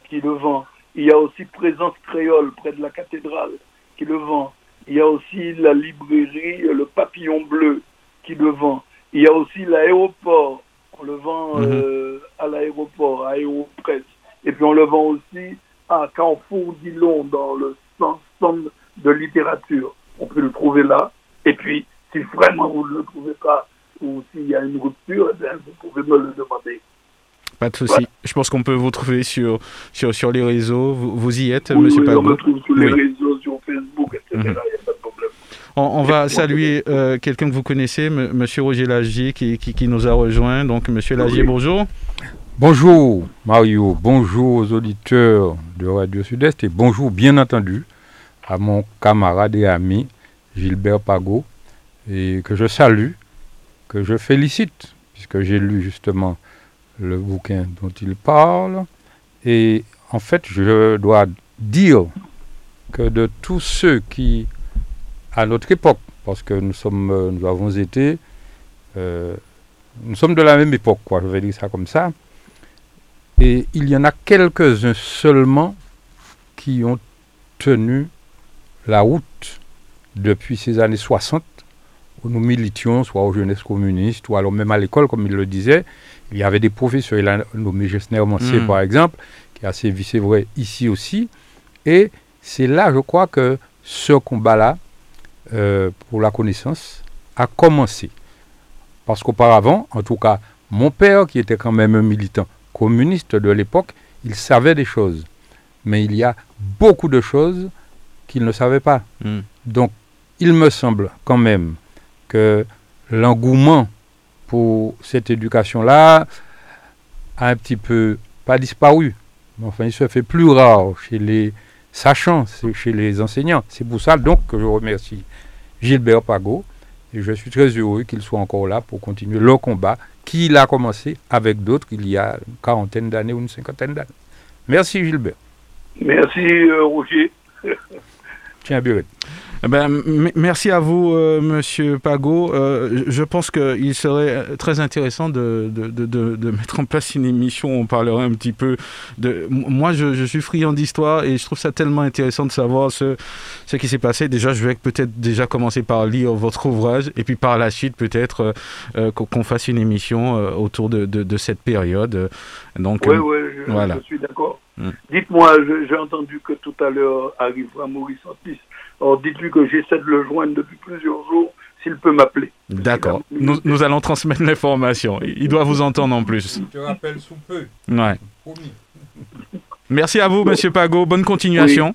[SPEAKER 2] qui le vend. Il y a aussi Présence Créole, près de la cathédrale, qui le vend. Il y a aussi la librairie euh, Le Papillon Bleu, qui le vend. Il y a aussi l'aéroport, on le vend
[SPEAKER 1] Mhm.
[SPEAKER 2] euh, à l'aéroport, à Aéropresse. Et puis on le vend aussi à Carrefour Dillon, dans le centre de littérature. On peut le trouver là. Et puis, si vraiment vous ne le trouvez pas, ou s'il y a une rupture, eh bien, vous pouvez me le demander.
[SPEAKER 1] Pas de souci.
[SPEAKER 2] Voilà.
[SPEAKER 1] Je pense qu'on peut vous trouver sur, sur, sur les réseaux. Vous, vous y êtes,
[SPEAKER 2] Oui,
[SPEAKER 1] Monsieur
[SPEAKER 2] oui, on me trouve sur les
[SPEAKER 1] Oui.
[SPEAKER 2] réseaux, sur Facebook, etc. Il n'y a pas de problème.
[SPEAKER 1] On, on va saluer euh, quelqu'un que vous connaissez, M. Monsieur Roger Lagier, qui, qui, qui nous a rejoint. Donc, Monsieur Lagier, bonjour.
[SPEAKER 3] Bonjour Mario, bonjour aux auditeurs de Radio Sud-Est et bonjour bien entendu à mon camarade et ami Gilbert Pagot et que je salue, que je félicite puisque j'ai lu justement le bouquin dont il parle. Et en fait je dois dire que de tous ceux qui, à notre époque, parce que nous sommes, nous avons été, euh, nous sommes de la même époque, quoi, je vais dire ça comme ça, et il y en a quelques-uns seulement qui ont tenu la route depuis ces années 60 où nous militions, soit aux jeunesses communistes, ou alors même à l'école, comme il le disait. Il y avait des professeurs, il a nommé Gessner Mancier,
[SPEAKER 1] Mm.
[SPEAKER 3] par exemple, qui a sévi, c'est vrai, ici aussi. Et c'est là, je crois, que ce combat-là, euh, pour la connaissance, a commencé. Parce qu'auparavant, en tout cas, mon père, qui était quand même un militant communiste de l'époque, il savait des choses. Mais il y a beaucoup de choses qu'il ne savait pas.
[SPEAKER 1] Mm.
[SPEAKER 3] Donc, il me semble quand même que l'engouement pour cette éducation-là a un petit peu, pas disparu, mais enfin, il se fait plus rare chez les sachants, chez les enseignants. C'est pour ça donc que je remercie Gilbert Pagot et je suis très heureux qu'il soit encore là pour continuer le combat qu'il a commencé avec d'autres il y a une quarantaine d'années ou une cinquantaine d'années. Merci Gilbert.
[SPEAKER 2] Merci, euh, Roger.
[SPEAKER 3] Tiens, Biret.
[SPEAKER 1] Eh Ben, merci à vous, euh, Monsieur Pagot. Euh, je pense qu'il serait très intéressant de, de, de, mettre en place une émission où on parlerait un petit peu de. Moi, je, je suis friand d'histoire et je trouve ça tellement intéressant de savoir ce, ce qui s'est passé. Déjà, je vais peut-être déjà commencer par lire votre ouvrage et puis par la suite, peut-être euh, euh, qu'on fasse une émission autour de, cette période. Donc,
[SPEAKER 2] Oui, oui, je,
[SPEAKER 1] voilà.
[SPEAKER 2] je suis d'accord.
[SPEAKER 1] Mm.
[SPEAKER 2] Dites-moi, j'ai entendu que tout à l'heure arrivera Maurice Antis. Alors dites-lui que j'essaie de le joindre depuis plusieurs jours, s'il peut m'appeler.
[SPEAKER 1] d'accord. Nous, nous allons transmettre l'information. Il doit vous entendre en plus.
[SPEAKER 3] Je te rappelle sous peu,
[SPEAKER 1] Ouais.
[SPEAKER 3] promis.
[SPEAKER 1] Merci à vous, Monsieur Pagot. Bonne continuation.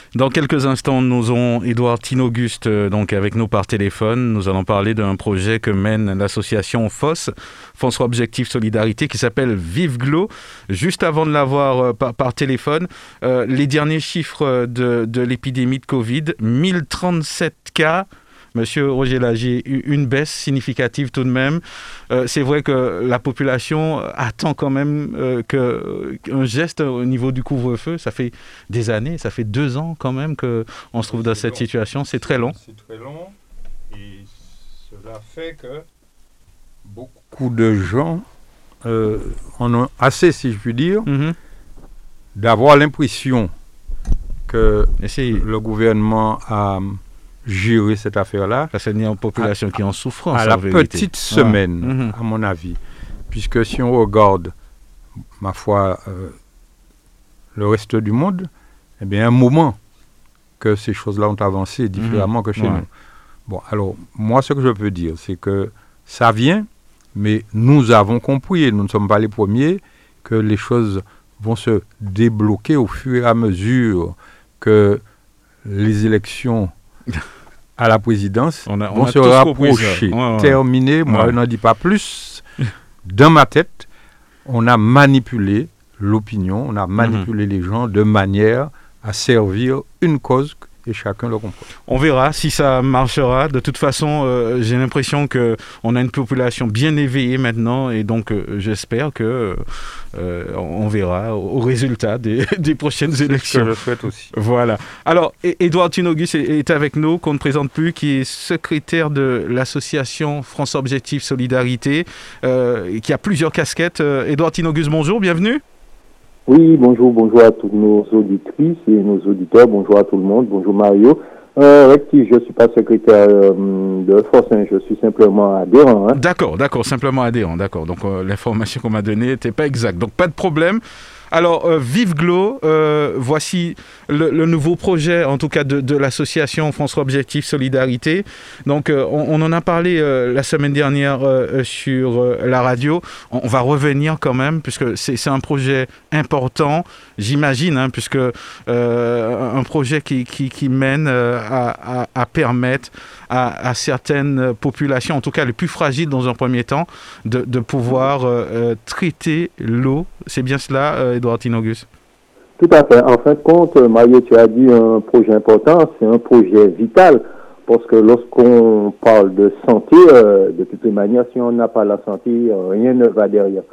[SPEAKER 1] Dans quelques instants, nous aurons Édouard Tinauguste euh, donc avec nous par téléphone. Nous allons parler d'un projet que mène l'association FOS, François Objectif Solidarité, qui s'appelle Vive Glo. Juste avant de l'avoir euh, par, par téléphone, euh, les derniers chiffres de, de l'épidémie de Covid 1037 cas. Monsieur Roger Lagier, une baisse significative tout de même. Euh, c'est vrai que la population attend quand même euh, que, qu'un geste au niveau du couvre-feu. Ça fait des années, ça fait deux ans quand même qu'on se trouve dans cette
[SPEAKER 3] long.
[SPEAKER 1] situation. C'est très long.
[SPEAKER 3] C'est très long et cela fait que beaucoup de gens euh, en ont assez, si je puis dire,
[SPEAKER 1] Mhm.
[SPEAKER 3] d'avoir l'impression que le gouvernement a géré cette affaire-là
[SPEAKER 1] parce qu'il y a une population qui est en souffrance.
[SPEAKER 3] à la
[SPEAKER 1] en vérité.
[SPEAKER 3] petite semaine,
[SPEAKER 1] Mhm.
[SPEAKER 3] à mon avis. Puisque si on regarde, ma foi, euh, le reste du monde, eh bien, un moment que ces choses-là ont avancé différemment que chez
[SPEAKER 1] Ouais.
[SPEAKER 3] nous. Bon, alors, moi, ce que je peux dire, c'est que ça vient, mais nous avons compris, et nous ne sommes pas les premiers, que les choses vont se débloquer au fur et à mesure que les élections à la présidence
[SPEAKER 1] On a- on
[SPEAKER 3] vont
[SPEAKER 1] a
[SPEAKER 3] se rapprocher,
[SPEAKER 1] Ouais, ouais.
[SPEAKER 3] terminer. Moi,
[SPEAKER 1] Ouais.
[SPEAKER 3] je n'en dis pas plus. Dans ma tête, on a manipulé l'opinion, on a
[SPEAKER 1] Mhm.
[SPEAKER 3] manipulé les gens de manière à servir une cause et chacun le comprend.
[SPEAKER 1] On verra si ça marchera. De toute façon, euh, j'ai l'impression que on a une population bien éveillée maintenant, et donc euh, j'espère que euh, on verra au résultat des, des prochaines
[SPEAKER 3] Ce que
[SPEAKER 1] élections.
[SPEAKER 3] je souhaite aussi.
[SPEAKER 1] Voilà. Alors, Édouard Tinogus est, avec nous, qu'on ne présente plus, qui est secrétaire de l'association France Objectif Solidarité, qui a plusieurs casquettes. Édouard Tinogus, bonjour, bienvenue.
[SPEAKER 4] Oui, bonjour, bonjour à tous nos auditrices et nos auditeurs, bonjour à tout le monde, bonjour Mario. Euh, je ne suis pas secrétaire euh, de force, hein, je suis simplement adhérent. Hein.
[SPEAKER 1] D'accord, d'accord, simplement adhérent, d'accord. Donc euh, l'information qu'on m'a donnée n'était pas exacte. Donc pas de problème. Alors, euh, Vive Glo, euh, voici le, nouveau projet, en tout cas de, l'association François Objectif Solidarité. Donc, euh, on, en a parlé la semaine dernière sur la radio. On, va revenir quand même, puisque c'est un projet important, j'imagine, hein, puisque un projet qui, mène à permettre à, certaines populations, en tout cas les plus fragiles dans un premier temps, de, pouvoir euh, euh, traiter l'eau. C'est bien cela, euh, Edouard Tinogus
[SPEAKER 4] Tout à fait. En fin de compte, Mario, tu as dit un projet important, c'est un projet vital. Parce que lorsqu'on parle de santé, euh, de toutes les manières, si on n'a pas la santé, euh, rien ne va derrière.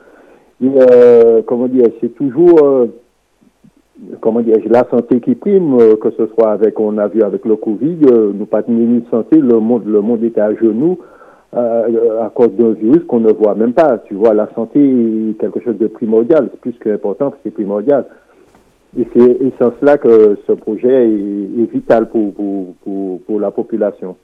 [SPEAKER 4] Et, euh, comment dire, c'est toujours, comment dire, la santé qui prime, que ce soit avec, on a vu avec le Covid, nous pas de santé, le monde, le monde était à genoux à cause d'un virus qu'on ne voit même pas. Tu vois, la santé est quelque chose de primordial, c'est plus qu'important, c'est primordial. Et c'est en cela que ce projet est, vital pour, pour, pour, la population.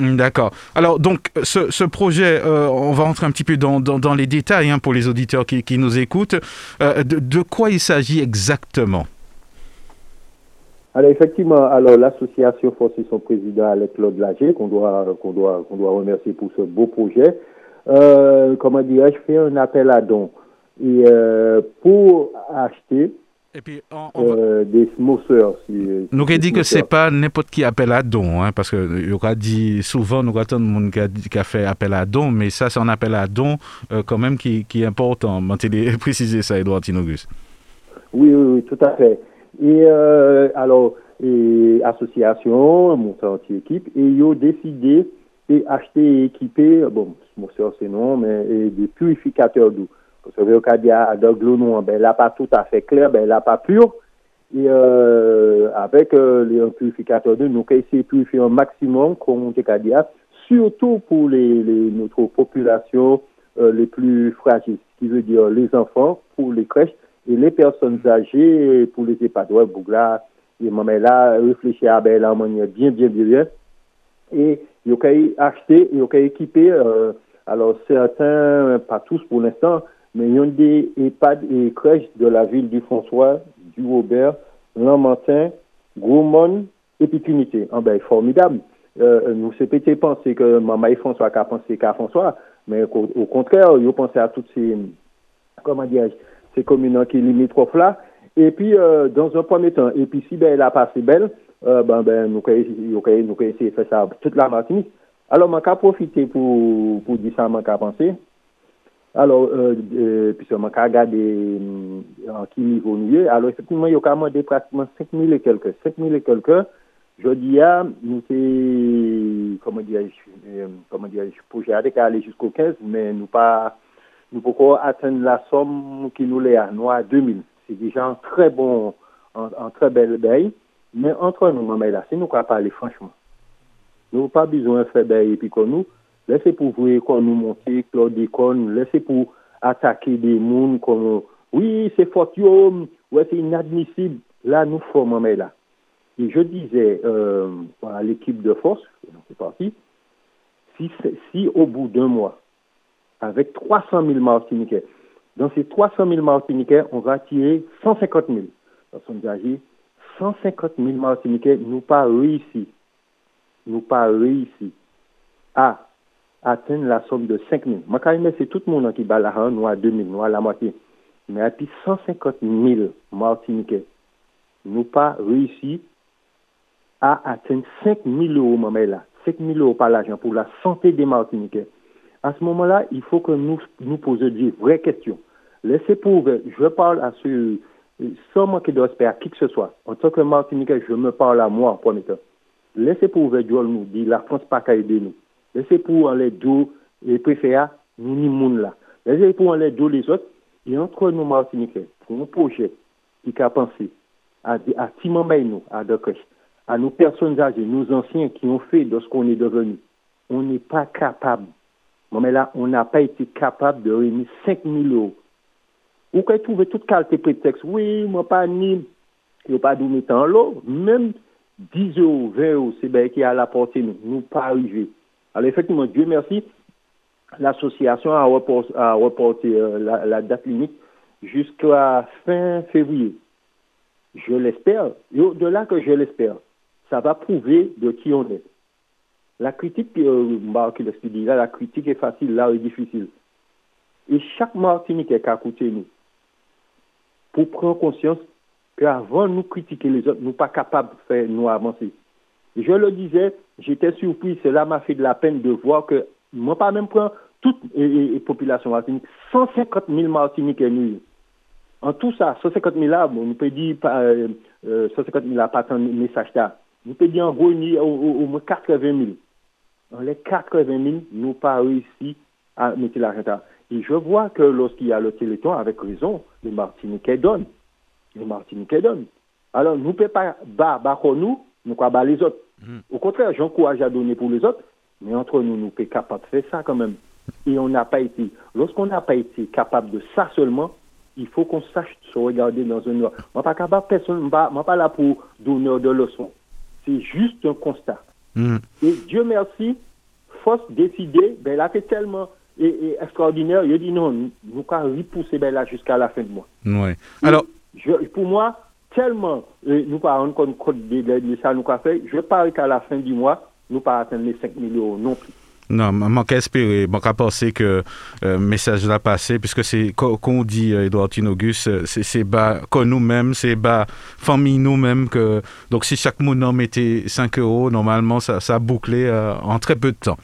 [SPEAKER 1] Hmm, d'accord. Alors, donc, ce, projet, euh, on va rentrer un petit peu dans, les détails hein, pour les auditeurs qui, nous écoutent. Euh, de, quoi il s'agit exactement?
[SPEAKER 4] Alors, effectivement, alors l'association Force son président, Alex Claude Lager, qu'on doit, qu'on doit, doit remercier pour ce beau projet, euh, comment dirais-je, fait un appel à dons. Et pour acheter et puis, euh, des.
[SPEAKER 1] Si, nous avons dit que ce n'est pas n'importe qui appelle à don, hein, parce que il a dit souvent, nous avons monde qui a, fait appel à don, mais ça, c'est un appel à don euh, quand même qui, qui est important. Je préciser ça, Edouard Tinogus.
[SPEAKER 4] Oui, oui, oui, tout à fait. Et euh, alors, et, association, mon anti-équipe, et ils ont décidé d'acheter et équiper, bon, smokers c'est non, mais des purificateurs d'eau. Parce que de l'eau ben, là pas tout à fait clair, ben, là pas pur. Et euh, avec euh, les purificateurs d'eau, nous essayé de purifier un maximum, comme dit, surtout pour les, les, notre population euh, les plus fragiles, ce qui veut dire les enfants pour les crèches et les personnes âgées pour les EHPAD. Ouais, là, et maman là, réfléchir à ben, la manière bien, bien, bien, bien. Et ils ont acheté, ils ont équipé, euh, alors certains, pas tous pour l'instant, men yon de EHPAD e krej de la vil du François, du Robert, Lanmantin, Groumon, epi Trinité. An ah bè, formidab. Euh, nou se pète pense ke mamay François ka pense ka François, men au kontrèr, yo pense a tout se, koman diaj, se komunan ki limitrof la, epi, euh, dans un premier temps, epi si bè la passe bel, euh, ben, ben, nou kè esè fè sa tout la Martinique. Alors, man ka profite pou, pou di sa man ka pense, Alors, euh, pise man ka gade an ki nivou nouye, alors efektivman yo ka mande pratikman 5.000 et kelke. 5.000 et kelke, jodi ya, nou te, koman diya, pouje ade ka ale jiskou 15, men nou pa, nou poko aten la som ki nou le a, nou a 2.000. Se dijan tre bon, an tre bel bey, men an tre nou man bey la, se nou ka pale franchman. Nou pa bizon fè bey epi kon nou, Laissez pour vous qu'on nous monte, Claude Décon, laissez pour attaquer des mondes comme oui, c'est fort, ouais, c'est inadmissible. Là, nous formons là. Et je disais euh, à l'équipe de force, c'est parti, si, si au bout d'un mois, avec 300 000 Martiniquais, dans ces 300 000 Martiniquais, on va tirer 150 000. Dans son 150 000 Martiniquais, nous pas réussi, nous pas réussi à atteindre la somme de 5 000. Moi, c'est tout le monde qui bat la nous à 2 000, nous à la moitié. Mais à 150 000 Martiniquais, nous pas réussi à atteindre 5 000 euros, maman, là. 5 000 euros par l'argent pour la santé des Martiniquais. À ce moment-là, il faut que nous nous posions des vraies questions. Laissez pour je parle à ceux, sans manquer de à qui que ce soit. En tant que Martiniquais, je me parle à moi en premier temps. Laissez pour nous dire la France pas qu'à aider nous. Lè se pou an lè do, lè prefea, ni ni moun la. Lè se pou an lè do lè zot, yon tro nou Martinique, pou nou proje, ki ka panse, a, a ti mambay nou, a dokosh, a nou person zaje, nou ansyen ki yon fe dosko on e devenu. On ne pa kapab. Bon, Mame la, on n'a pa iti kapab de remi 5.000 euro. Ou kwen touve tout kalte pretext, oui, mwen pa ni, yo pa douni tan lo, menm 10 euro, 20 euro, se bè ki a la porte nou, nou pa rive. Alors effectivement, Dieu merci, l'association a, reporté, euh, la, date limite jusqu'à fin février. Je l'espère, et au-delà que je l'espère, ça va prouver de qui on est. La critique, euh, bah, là, la critique est facile, là est difficile. Et chaque Martinique est qu'à côté nous, pour prendre conscience qu'avant nous critiquer les autres, nous pas capables de faire nous avancer. Je le disais, j'étais surpris, cela m'a fait de la peine de voir que, moi pas même prendre toute la population martinique, 150 000 Martiniquais nous. En tout ça, 150 000 là, nous peut dire, euh, 150 000 là, pas tant de message là. Nous peut dire en gros, au, moins 80 000. Dans les 80 000, nous pas réussi à mettre l'argent Et je vois que lorsqu'il y a le téléthon, avec raison, les Martiniquais donnent. Les Martiniquais donnent. Alors, nous ne pouvons pas battre nous, nous pas battre les autres. Au contraire, j'encourage à donner pour les autres, mais entre nous, nous sommes capables de faire ça quand même. Et on n'a pas été, lorsqu'on n'a pas été capable de ça seulement, il faut qu'on sache se regarder dans un noir. Moi, pas capable, personne, moi, pas là pour donner de leçons. C'est juste un constat. Mm. Et Dieu merci, force décider, ben là, c'est tellement et, extraordinaire. Il dit non, nous allons repousser ben là jusqu'à la fin de mois.
[SPEAKER 1] Ouais. Alors,
[SPEAKER 4] pour moi, tellement nous pas rendre compte de, ça nous fait, je parie qu'à la fin du mois, nous pas atteindre les 5 millions non plus.
[SPEAKER 1] Non, je espérer, je penser que euh, message va passer, puisque c'est, comme dit euh, Edouard Tinogus, euh, c'est bas que nous-mêmes, c'est bas famille nous-mêmes. Que, donc si chaque monde mettait 5 euros, normalement, ça, ça a bouclé en très peu de temps.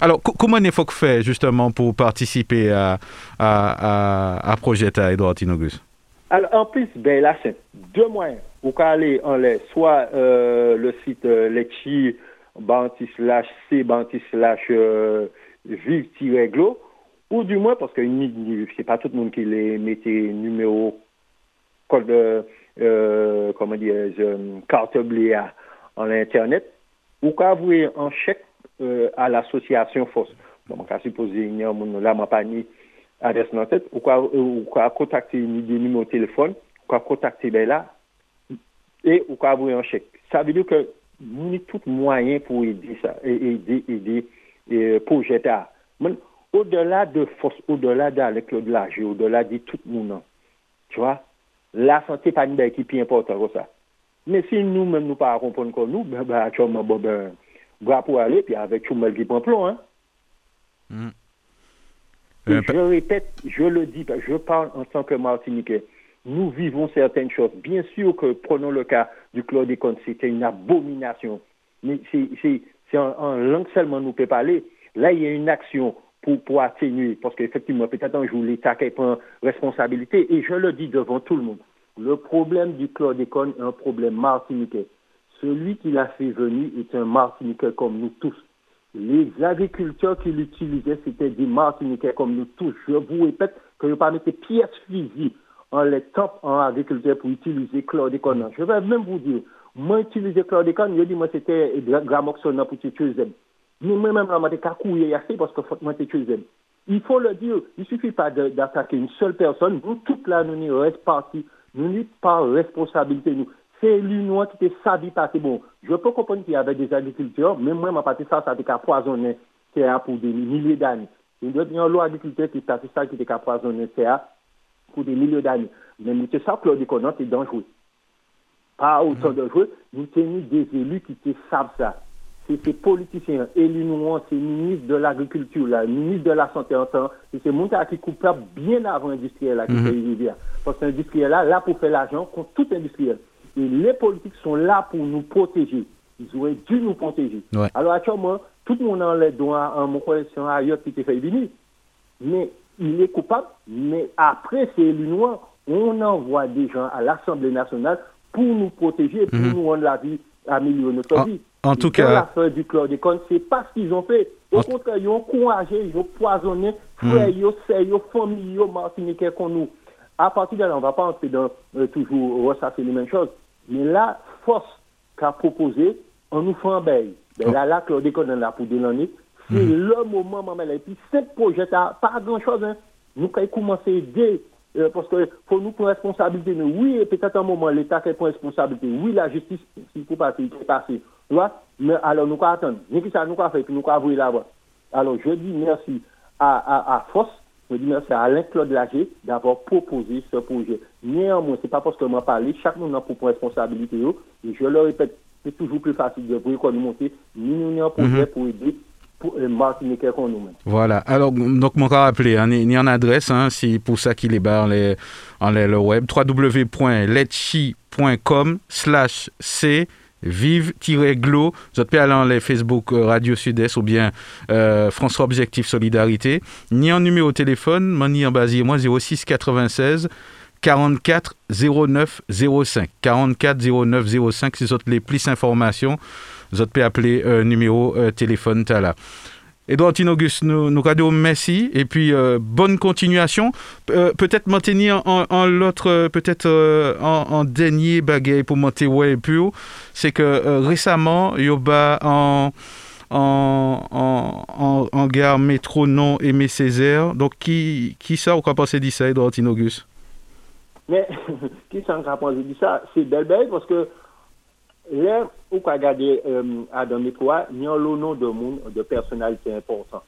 [SPEAKER 1] Alors, comment il faut faire justement pour participer à, à, à, à Projet à Edouard Tinogus
[SPEAKER 4] alors, en plus, ben là, c'est deux moyens. Vous pouvez aller en l'air, soit euh, le site euh, Lechi, banti slash c, banti slash euh, vive-glo, ou du moins, parce que c'est pas tout le monde qui les mettait numéro, code, euh, comment dire, euh, carte bleue en Internet, ou quand vous un chèque euh, à l'association FOS. Bon, on va supposer, il y a là, ma panier, adres nan tet, ou ka, ou ka kontakte ni de nimo telefon, ou ka kontakte be la, e ou ka abouye an chek. Sa bi diyo ke mouni tout mwayen pou edi sa, e, edi, edi, e, pou jeta. Men, ou de la de fos, ou de la de alek lo de la je, ou de la de tout mounan. Tu wa? La sante pa ni be ki pi importan ko sa. Men si nou men nou pa akompon kon nou, be, be, a chouman bo, be, bra pou ale, pi avek chouman ki pon plon, an. Mm. Euh, je répète, je le dis, je parle en tant que Martiniquais. Nous vivons certaines choses. Bien sûr que, prenons le cas du chlordécone, c'était une abomination. Mais c'est en, langue seulement nous peut parler. Là, il y a une action pour, pour atténuer, parce qu'effectivement, peut-être un jour, l'État qui prend responsabilité, et je le dis devant tout le monde. Le problème du chlordécone est un problème martiniquais. Celui qui l'a fait venir est un martiniquais comme nous tous. Les agriculteurs qui l'utilisaient, c'était des Martiniquais comme nous tous. Je vous répète que je pas mettre pièces physiques en les top en agriculture pour utiliser chlordécone. Je vais même vous dire, moi, utiliser chlordécone, je dis, moi, c'était gramoxone pour tuer Mais moi-même, je suis courir assez parce que faut tuer Il faut le dire, il ne suffit pas d'attaquer une seule personne. Nous, toute là, nous n'y reste. Nous n'y pas responsabilité, nous c'est lui qui était sabi parce bon. Je peux comprendre qu'il y avait des agriculteurs, mais moi, ma partie ça, ça a été poisonné terre pour des milliers d'années. Il y a une loi agriculteur qui ça qui était poisonné terre pour des milliers d'années. Mais c'est ça, Claude Conant, c'est dangereux. Pas autant mm-hmm. dangereux, nous avons des élus qui te savent ça. C'est ces politiciens élus nous, c'est ministre de l'agriculture, le ministre de la santé en temps, c'est ces gens qui coupent bien avant l'industriel qui mm -hmm. Parce que l'industriel là, là pour faire l'argent contre tout industriel. Et les politiques sont là pour nous protéger. Ils auraient dû nous protéger. Alors actuellement, tout le monde a les doigts en mon collection ailleurs qui te fait venir. Mais il est coupable. Mais après c'est élu noir, on envoie des gens à l'Assemblée nationale pour nous protéger, pour mhm. nous rendre la vie, améliorer notre vie.
[SPEAKER 1] En tout cas.
[SPEAKER 4] L'affaire du chlordécone, c'est pas ce qu'ils ont fait. Au contraire, ils ont encouragé, ils ont poisonné, frères, mmh. familles, martiniquais comme nous. À partir de là, on ne va pas entrer dans euh, toujours ressasser les mêmes choses. Mais la force qu'a proposé, on nous fait un bail. Là, là, Claude est là pour l'année. C'est mm. le moment, maman. Et puis, ce projet, pas grand-chose. Hein. Nous avons commencé dès euh, parce qu'il faut nous prendre responsabilité. Nous. Oui, peut-être un moment, l'État qui prend responsabilité. Oui, la justice, s'il faut passer, il faut passer. Mais alors, nous attendre. Nous allons faire, puis nous allons là-bas. Alors, je dis merci à, à, à Force je dis merci à Alain-Claude Lager d'avoir proposé ce projet. Néanmoins, ce n'est pas parce que m'a parlé, chaque monde a pour responsabilité. Et je le répète, c'est toujours plus facile de monter. Nous, nous avons un projet pour aider pour les Martiniquais qu'on.
[SPEAKER 1] Voilà. Alors, donc, mon cas rappelé, hein, il y a une adresse, hein, c'est pour ça qu'il est barre les, en le web, www.letchi.com slash c vive-glo. Vous êtes aller en Facebook euh, Radio Sud-Est ou bien euh, François Objectif Solidarité. Ni en numéro de téléphone, ni en basier moi 06 96 44 09 05. 44 09 05, si vous avez plus d'informations, vous pouvez appeler euh, numéro euh, téléphone là. Edouard Auguste, nous, nous radio merci et puis euh, bonne continuation. Euh, peut-être maintenir en, l'autre, peut-être en, en, dernier bagaille pour monter ouais plus c'est que récemment, Yoba en en, en, en, gare métro non Aimé Césaire. Donc, qui, qui ça, ou quoi penser de ça, Edouard Auguste
[SPEAKER 4] Mais, qui ça, on pensé de ça? C'est belle parce que là, où qu'a regardé euh, Adam Métro, il y a le nom de monde, de personnalité important.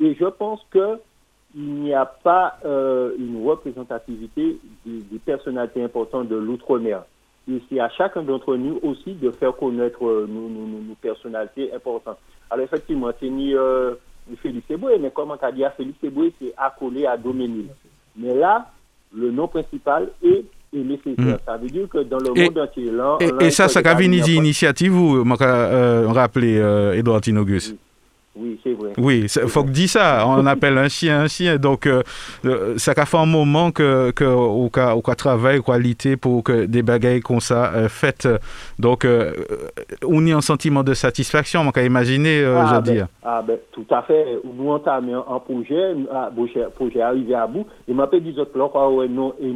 [SPEAKER 4] Et je pense que il n'y a pas euh, une représentativité des, personnalités importantes de l'outre-mer. Et c'est à chacun d'entre nous aussi de faire connaître euh, nos, personnalités importantes. Alors effectivement, c'est ni euh, Félix Eboué, mais comme on a dit à Félix Eboué, c'est accolé à Doménil. Mais là, le nom principal est Aimé Césaire. Mm. Ça veut dire que dans le
[SPEAKER 1] et,
[SPEAKER 4] monde entier, là...
[SPEAKER 1] Et, et ça, ça a une initiative, vous, je euh, rappeler, euh, Edouard Tinogus.
[SPEAKER 4] Oui. Oui, c'est vrai.
[SPEAKER 1] Oui, il faut que dire ça. On appelle un chien un chien. Donc, euh, euh ça a fait un moment que, que au cas au travail, qualité pour que des bagailles comme ça euh, faites. Donc, euh, on y a un sentiment de satisfaction, on peut imaginer, euh,
[SPEAKER 4] ah,
[SPEAKER 1] je
[SPEAKER 4] ben,
[SPEAKER 1] dire.
[SPEAKER 4] Ah, ben, tout à fait. Nous entamons un, un projet, un projet, projet arrivé à bout. Et m'a dit autres plans, quoi, ouais, non, et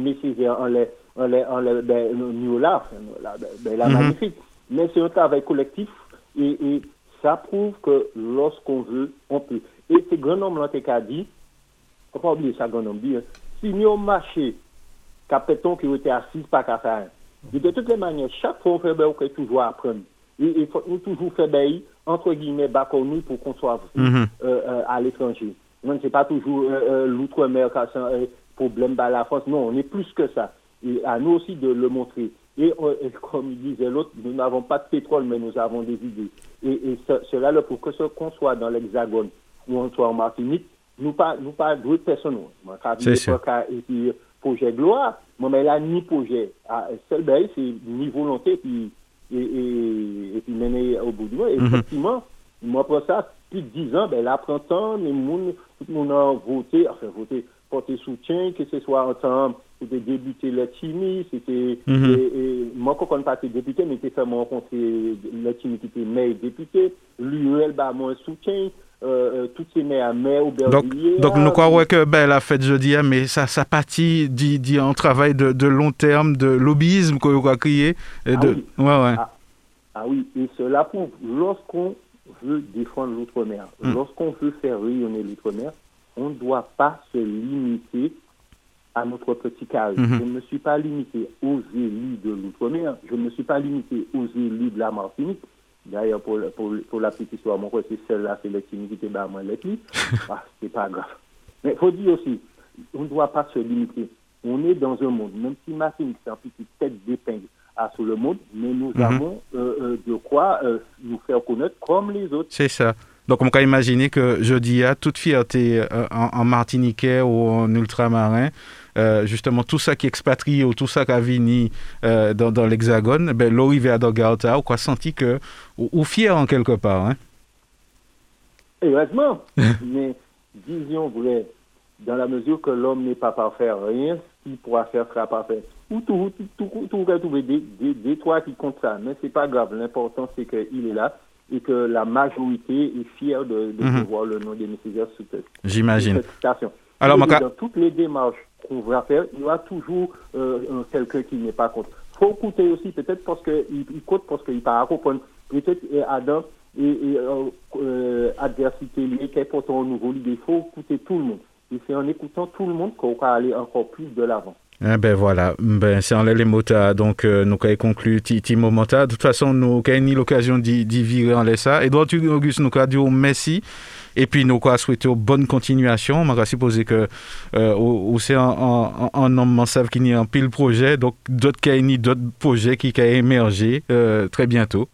[SPEAKER 4] en les, en les, en les, ben, nous là, ben, ben,
[SPEAKER 1] Mhm.
[SPEAKER 4] magnifique. Mais c'est un travail collectif et, et ça prouve que lorsqu'on veut, on peut. Et ce grand homme là qui a dit, faut pas oublier ça, grand homme dit, hein, si nous au marché, capéton qui était assis pas qu'à faire. Et de toutes les manières, chaque fois on fait ben, on peut toujours apprendre. Et il faut nous toujours faire ben, entre guillemets, bas nous pour qu'on soit
[SPEAKER 1] Mhm.
[SPEAKER 4] euh, euh, à l'étranger. Non, c'est pas toujours euh, euh, l'outre-mer qui a un euh, problème à la France. Non, on est plus que ça. Et à nous aussi de le montrer. Et, euh, et comme disait l'autre, nous n'avons pas de pétrole, mais nous avons des idées. Et, et ce- cela, là, pour que ce qu'on soit dans l'Hexagone ou on soit en Martinique, nous pas, nous pas d'autres personnes. Moi, quand
[SPEAKER 1] C'est sûr.
[SPEAKER 4] Et puis, projet gloire, moi, mais là, ni projet. Ah, seul, ben, c'est ni volonté, puis, et, et, et puis mener au bout du mois. Et
[SPEAKER 1] Mhm.
[SPEAKER 4] effectivement, moi, pour ça, plus de 10 ans, ben là, les tout le monde a voté, enfin, voté, porté soutien, que ce soit en temps, c'était débuté le Chimi, c'était,
[SPEAKER 1] Mhm.
[SPEAKER 4] et, et moi, quand on député, mais c'était fait me rencontrer le Chimi qui était maire député, l'UL, bah, moi, un soutien, euh, euh, toutes ces maires, maire,
[SPEAKER 1] Donc,
[SPEAKER 4] Aubervilliers.
[SPEAKER 1] donc nous croyons que ben, la fête jeudi, hein, mais ça, ça partit dit, dit un travail de, de long terme, de lobbyisme qu'on va crier. et
[SPEAKER 4] Ah
[SPEAKER 1] de...
[SPEAKER 4] oui.
[SPEAKER 1] Ouais, ouais.
[SPEAKER 4] Ah. Ah oui, et cela prouve, lorsqu'on veut défendre l'outre-mer,
[SPEAKER 1] Mm.
[SPEAKER 4] lorsqu'on veut faire rayonner l'outre-mer, on ne doit pas se limiter à notre petit carré.
[SPEAKER 1] Mhm.
[SPEAKER 4] Je ne me suis pas limité aux élus de l'outre-mer, je ne me suis pas limité aux élus de la Martinique. D'ailleurs, pour, la petite histoire, mon c'est celle-là, c'est l'activité bas, moi, ah, c'est pas grave. Mais il faut dire aussi, on ne doit pas se limiter. On est dans un monde, même si Martinique, c'est un petit tête d'épingle à sur le monde, mais nous
[SPEAKER 1] Mhm.
[SPEAKER 4] avons euh, euh, de quoi euh, nous faire connaître comme les autres.
[SPEAKER 1] C'est ça. Donc, on peut imaginer que jeudi, à toute fierté en, en Martiniquais ou en ultramarin, euh, justement, tout ça qui expatrie ou tout ça qui a venu euh, dans, dans l'Hexagone, ben, l'arrivée à Dogarta, on a senti que, ou, ou fier en quelque part. Hein?
[SPEAKER 4] Heureusement, mais disons vrai, dans la mesure que l'homme n'est pas parfait, rien ce qu'il pourra faire sera parfait. Ou tout, tout, tout, tout, tout va trouver des, des, des trois qui comptent ça, mais c'est pas grave. L'important c'est qu'il est là et que la majorité est fière de, de
[SPEAKER 1] Mhm.
[SPEAKER 4] voir le nom des nécessaires sous cette
[SPEAKER 1] J'imagine. Alors,
[SPEAKER 4] Et
[SPEAKER 1] Maka-
[SPEAKER 4] dans toutes les démarches qu'on va faire, il y aura toujours euh, un- quelqu'un qui n'est pas contre. faut écouter aussi, peut-être parce qu'il il compte, parce qu'il part comprendre. Peut-être euh, Adam et, et euh, adversité liée qui est pourtant au nouveau. Il faut écouter tout le monde. Et c'est en écoutant tout le monde qu'on va aller encore plus de l'avant.
[SPEAKER 1] Eh ben voilà, ben, c'est en les mots donc euh, nous avons conclu ti, ti moment De toute façon, nous avons eu l'occasion d'y virer en laissant. Edouard Auguste, nous avons dit merci. Et puis nous avons souhaité bonne continuation. On va que euh, c'est un, homme savent qu'il y a un pile projet, donc d'autres qui d'autres projets qui ont émergé euh, très bientôt.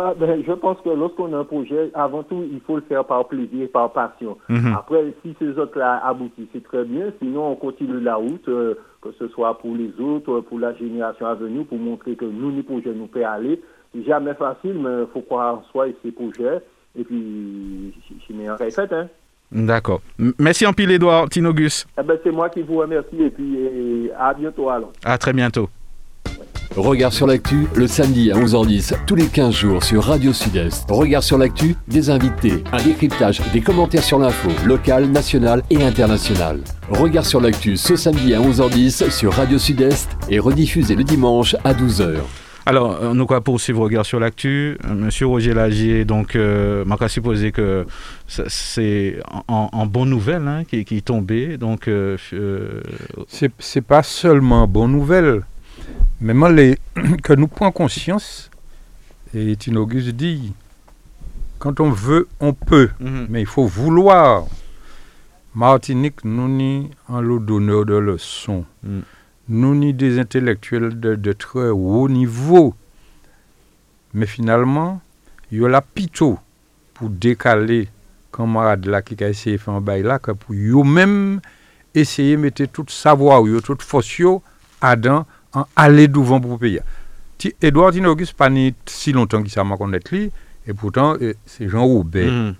[SPEAKER 4] Ah, ben, je pense que lorsqu'on a un projet, avant tout, il faut le faire par plaisir, par passion.
[SPEAKER 1] Mhm.
[SPEAKER 4] Après, si ces autres-là aboutissent, c'est très bien. Sinon, on continue la route, euh, que ce soit pour les autres, euh, pour la génération à venir, pour montrer que nous, les projets, nous pouvons aller. C'est jamais facile, mais il faut croire en soi et ses projets. Et puis, je mets un fait, hein.
[SPEAKER 1] D'accord. Merci en pile, Edouard. Tinogus.
[SPEAKER 4] Eh ben, c'est moi qui vous remercie et puis à bientôt alors.
[SPEAKER 1] À très bientôt.
[SPEAKER 5] Regard sur l'actu, le samedi à 11h10, tous les 15 jours sur Radio Sud-Est. Regard sur l'actu, des invités, un décryptage, des commentaires sur l'info, locale, nationale et internationale. Regard sur l'actu ce samedi à 11h10 sur Radio Sud-Est et rediffusé le dimanche à 12h.
[SPEAKER 1] Alors, euh, nous quoi poursuivre regard sur l'actu? Euh, Monsieur Roger Lagier, donc, euh, m'a supposé que c'est en, bonne nouvelle hein, qui, qui, est tombé. Donc, euh,
[SPEAKER 3] c'est pas seulement bonne nouvelle, mais moi, les, que nous prenons conscience. Et Tinogus dit, quand on veut, on peut, mhm. mais il faut vouloir. Martinique, nous ni en lot d'honneur de leçons. Mhm nous ni des intellectuels de, très haut niveau. Mais finalement, il y a la pito pour décaler camarade là qui a essayé de faire un bail là, que pour eux-mêmes essayer de mettre tout savoir, ou toute force à aller devant pour payer. Edouard Tinogus, pas si longtemps qu'il s'est connaître lui, et pourtant, eh, c'est Jean Robert. Mm-hmm.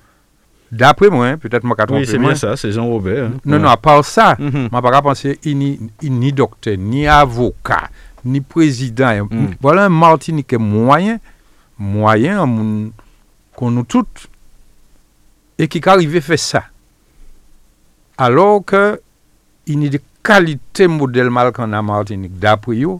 [SPEAKER 3] D'après moi, hein, peut-être moi
[SPEAKER 1] Oui, c'est bien ça, c'est Jean Robert. Hein.
[SPEAKER 3] Non, non, à part ça, je ne pas penser ni, ni docteur, ni avocat, ni président. Mm. Voilà un Martinique moyen, moyen, qu'on nous toutes, et qui arrive à faire ça. Alors que il y a des qualités modèles mal qu'on a Martinique. D'après eux,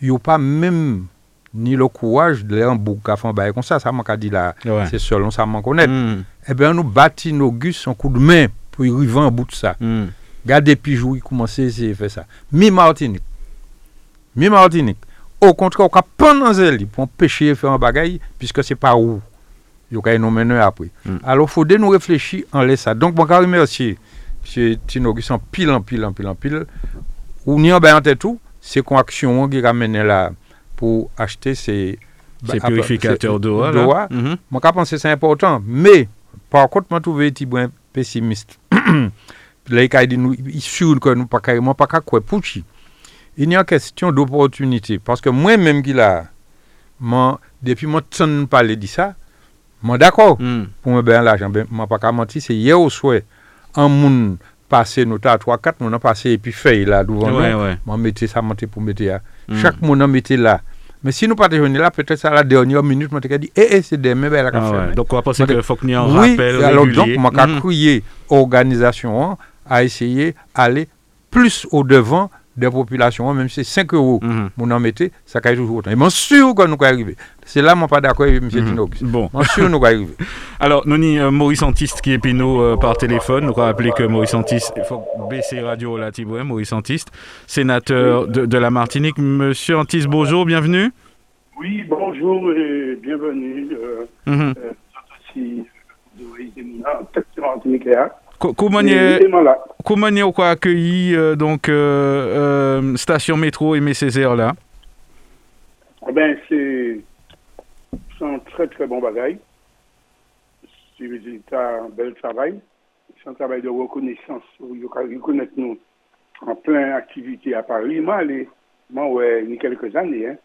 [SPEAKER 3] il n'y a pas même ni le courage de un bouc faire bail comme ça, ça m'a dit là, c'est selon ça m'a connaît. Mm. Eh bien, nous bâtis nos gus en coup de main pour y arriver en bout de ça. Mm. Regardez puis jouer, commencer à faire ça. Mi Martinique. Mi Martinique. Au contraire, on prendre dans pour empêcher faire un bagaille, puisque c'est pas où. Il y a mener après. Mm. Alors, il faut nous réfléchir en laisse ça. Donc, je remercier M. Tinogus en pile, en pile, en pile, en pile. Ou ni en tout, c'est qu'on action qui ramène là pour acheter ces,
[SPEAKER 1] ces purificateurs d'eau.
[SPEAKER 3] Moi, je pense que c'est important. Mais, par contre, je trouve un petit peu pessimiste. Là, il dit, nous, il sûr que nous pas carrément pas quoi pouchi. Il y a une question d'opportunité. Parce que moi-même, qui là, depuis mon temps parler de ça, je d'accord mm. pour me bien l'argent. Je ne pas mentir, c'est hier au soir, un monde passé, nous à 3 4 on a passé et puis fait là devant ouais, nous. Ouais. Moi mettais ça monter pour mettre là. Mm. Chaque monde a mettait là. Mais si nous partons là, peut-être à la dernière minute, je me dit, eh, eh, c'est demain, ben, la ah
[SPEAKER 1] Donc, on va penser qu'il faut qu'il y ait un oui, rappel
[SPEAKER 3] donc, moi, mm. crié organisation à essayer d'aller plus au-devant des populations, même si c'est 5 euros, mm -hmm. en mettez, ça caille toujours autant. Et je suis sûr que nous allons arriver. C'est là que je ne suis pas d'accord avec M. Mm -hmm.
[SPEAKER 1] Bon.
[SPEAKER 3] Je sûr que nous allons arriver.
[SPEAKER 1] Alors, nous avons euh, Maurice Antiste qui est pinot euh, par téléphone. Nous allons rappeler que Maurice Antiste, il faut baisser radio là, Maurice Antiste, sénateur de, de, la Martinique. Monsieur Antiste, bonjour, bienvenue.
[SPEAKER 2] Oui, bonjour et bienvenue. Euh, mm -hmm. euh, aussi, de.
[SPEAKER 1] Comment avez accueilli euh, donc, euh, euh, station métro Aimé Césaire là
[SPEAKER 2] eh ben, C'est un très très bon bagage. C'est un bel travail. C'est un travail de reconnaissance. Vous reconnaître nous en plein activité à Paris. Moi, allez, moi ouais, il y a quelques années, hein,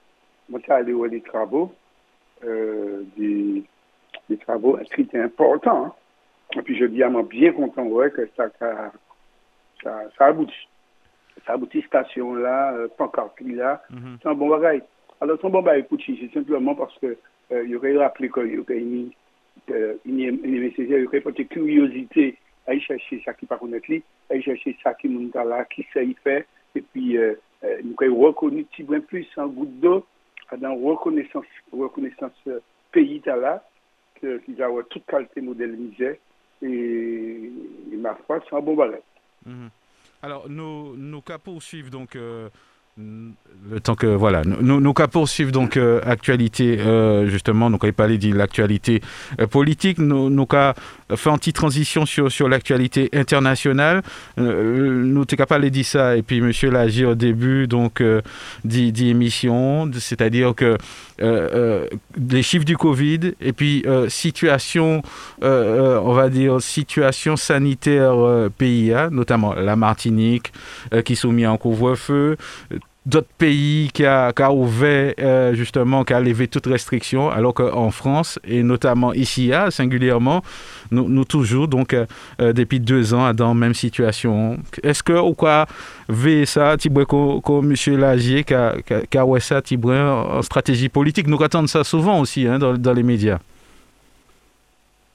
[SPEAKER 2] moi, j'ai allé voir des travaux, euh, des, des travaux très importants. Hein. Et puis je dis à moi bien content ouais, que ça, ça, ça, ça aboutit. Ça aboutit, station là, euh, pancarte là, mm-hmm. c'est un bon bagage. Alors, c'est un bon bagage, c'est simplement parce que euh, rappelé qu'il y aurait une, euh, une, une, il y aurait peut-être curiosité à y chercher ça qui par contre à y chercher ça qui monte là, qui sait y faire, et puis euh, euh, nous avons reconnu petit peu plus en goutte d'eau, dans reconnaissance, reconnaissance euh, pays là, qu'ils ont toute qualité et, ma foi, c'est un bon balai.
[SPEAKER 1] Mhm. Alors, nos, nos cas poursuivent donc euh, le que voilà. Nous nous poursuivre donc euh, actualité euh, justement. Donc on parlé de l'actualité euh, politique. Nous nous cas fait une transition sur sur l'actualité internationale. Nous t'es capable de dire ça. Et puis monsieur l'a dit au début donc dit, c'est-à-dire que les chiffres du Covid et puis situation on va dire situation sanitaire pays notamment la Martinique qui sont mis en couvre-feu d'autres pays qui a, qui a ouvert euh, justement, qui a levé toutes restrictions, alors qu'en France, et notamment ici, à, singulièrement, nous, nous toujours, donc, euh, euh, depuis deux ans, dans la même situation. Est-ce que, ou quoi, vu ça, Tiboué, comme M. Lagier, qui a, qui a, ouais ça, Tiboué, en stratégie politique, nous attendons ça souvent aussi hein, dans, dans les médias.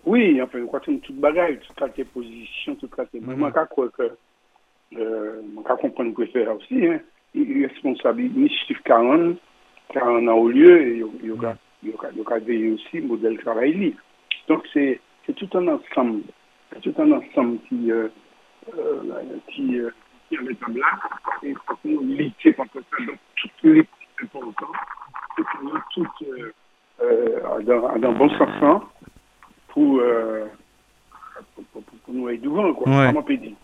[SPEAKER 2] Oui, enfin, nous croyons toute bagaille, toute la position, toute la...
[SPEAKER 1] Mhm.
[SPEAKER 2] Moi, je crois que, euh, je comprends que faire aussi, hein. Responsable, chiffre 40, 40 ans au lieu, et il y a, veillé aussi le modèle travail. li. Donc, c'est tout un ensemble, c'est tout un ensemble qui, euh, euh, qui, euh, qui est là, et il faut qu'on lutter contre ça. Donc, toutes les a toutes, euh, euh, dans, dans bon sens, hein, pour, euh, pour, pour, pour nous aller devant, quoi.
[SPEAKER 1] Ouais.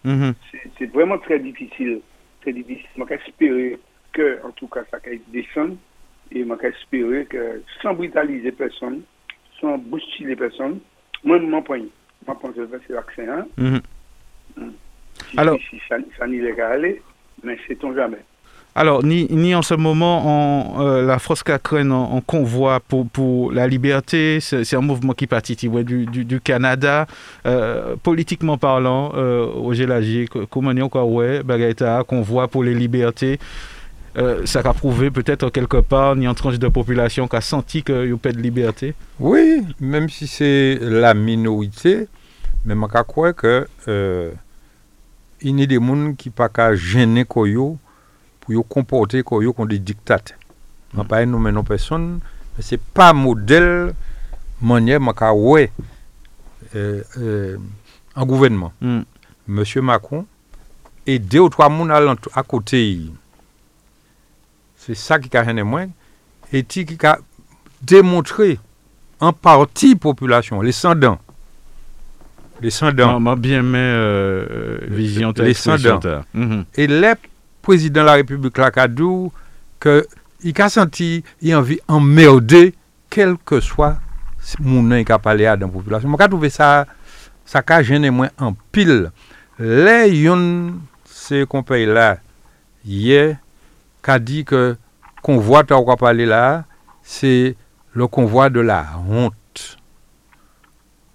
[SPEAKER 1] Mhm.
[SPEAKER 2] C'est- C'est vraiment très difficile, très difficile. Moi, j'espère que, en tout cas, ça va descendre, et moi, j'espère que, sans brutaliser personne, sans bousculer personne, moi, mon point, moi, je pense que c'est l'accès, hein.
[SPEAKER 1] Mhm.
[SPEAKER 2] Si,
[SPEAKER 1] Alors-
[SPEAKER 2] si, si ça, ça n'y est qu'à aller, mais sait-on jamais.
[SPEAKER 1] Alors, ni, ni en ce moment, en, euh, la France Cacrène en, en convoi pour, pour la liberté, c'est un mouvement qui partit ouais, du, du, du Canada. Euh, politiquement parlant, euh, au Gélagier, co- comment dire encore, ouais, Bagaïta, convoi pour les libertés. Euh, ça a prouvé peut-être quelque part, ni en tranche de population qui a senti qu'il y a pas de liberté.
[SPEAKER 3] Oui, même si c'est la minorité, mais je crois que il y a des gens qui ne pas qu'à gêner koyo pour yo comporter comme des dictates. Je ne pas nommer non personne, mais c'est pas modèle manière maka ouais euh, euh, en gouvernement.
[SPEAKER 1] Mm.
[SPEAKER 3] Monsieur Macron et deux ou trois moun à côté. C'est ça qui a gêné moins et qui a démontré en partie population, les sans-dents. Les sans-dents.
[SPEAKER 1] Bien mis euh, euh, vision
[SPEAKER 3] Les sans-dents.
[SPEAKER 1] Mhm.
[SPEAKER 3] Et le président de la République, dit que il a senti il a envie emmerder, quel que soit mon qui a parlé à la population. Je trouve ça, ça a gêné moins en pile. Les yon, ces compagnies là, hier, qu'a dit que convoi t'as quoi parler là, c'est le convoi de la honte.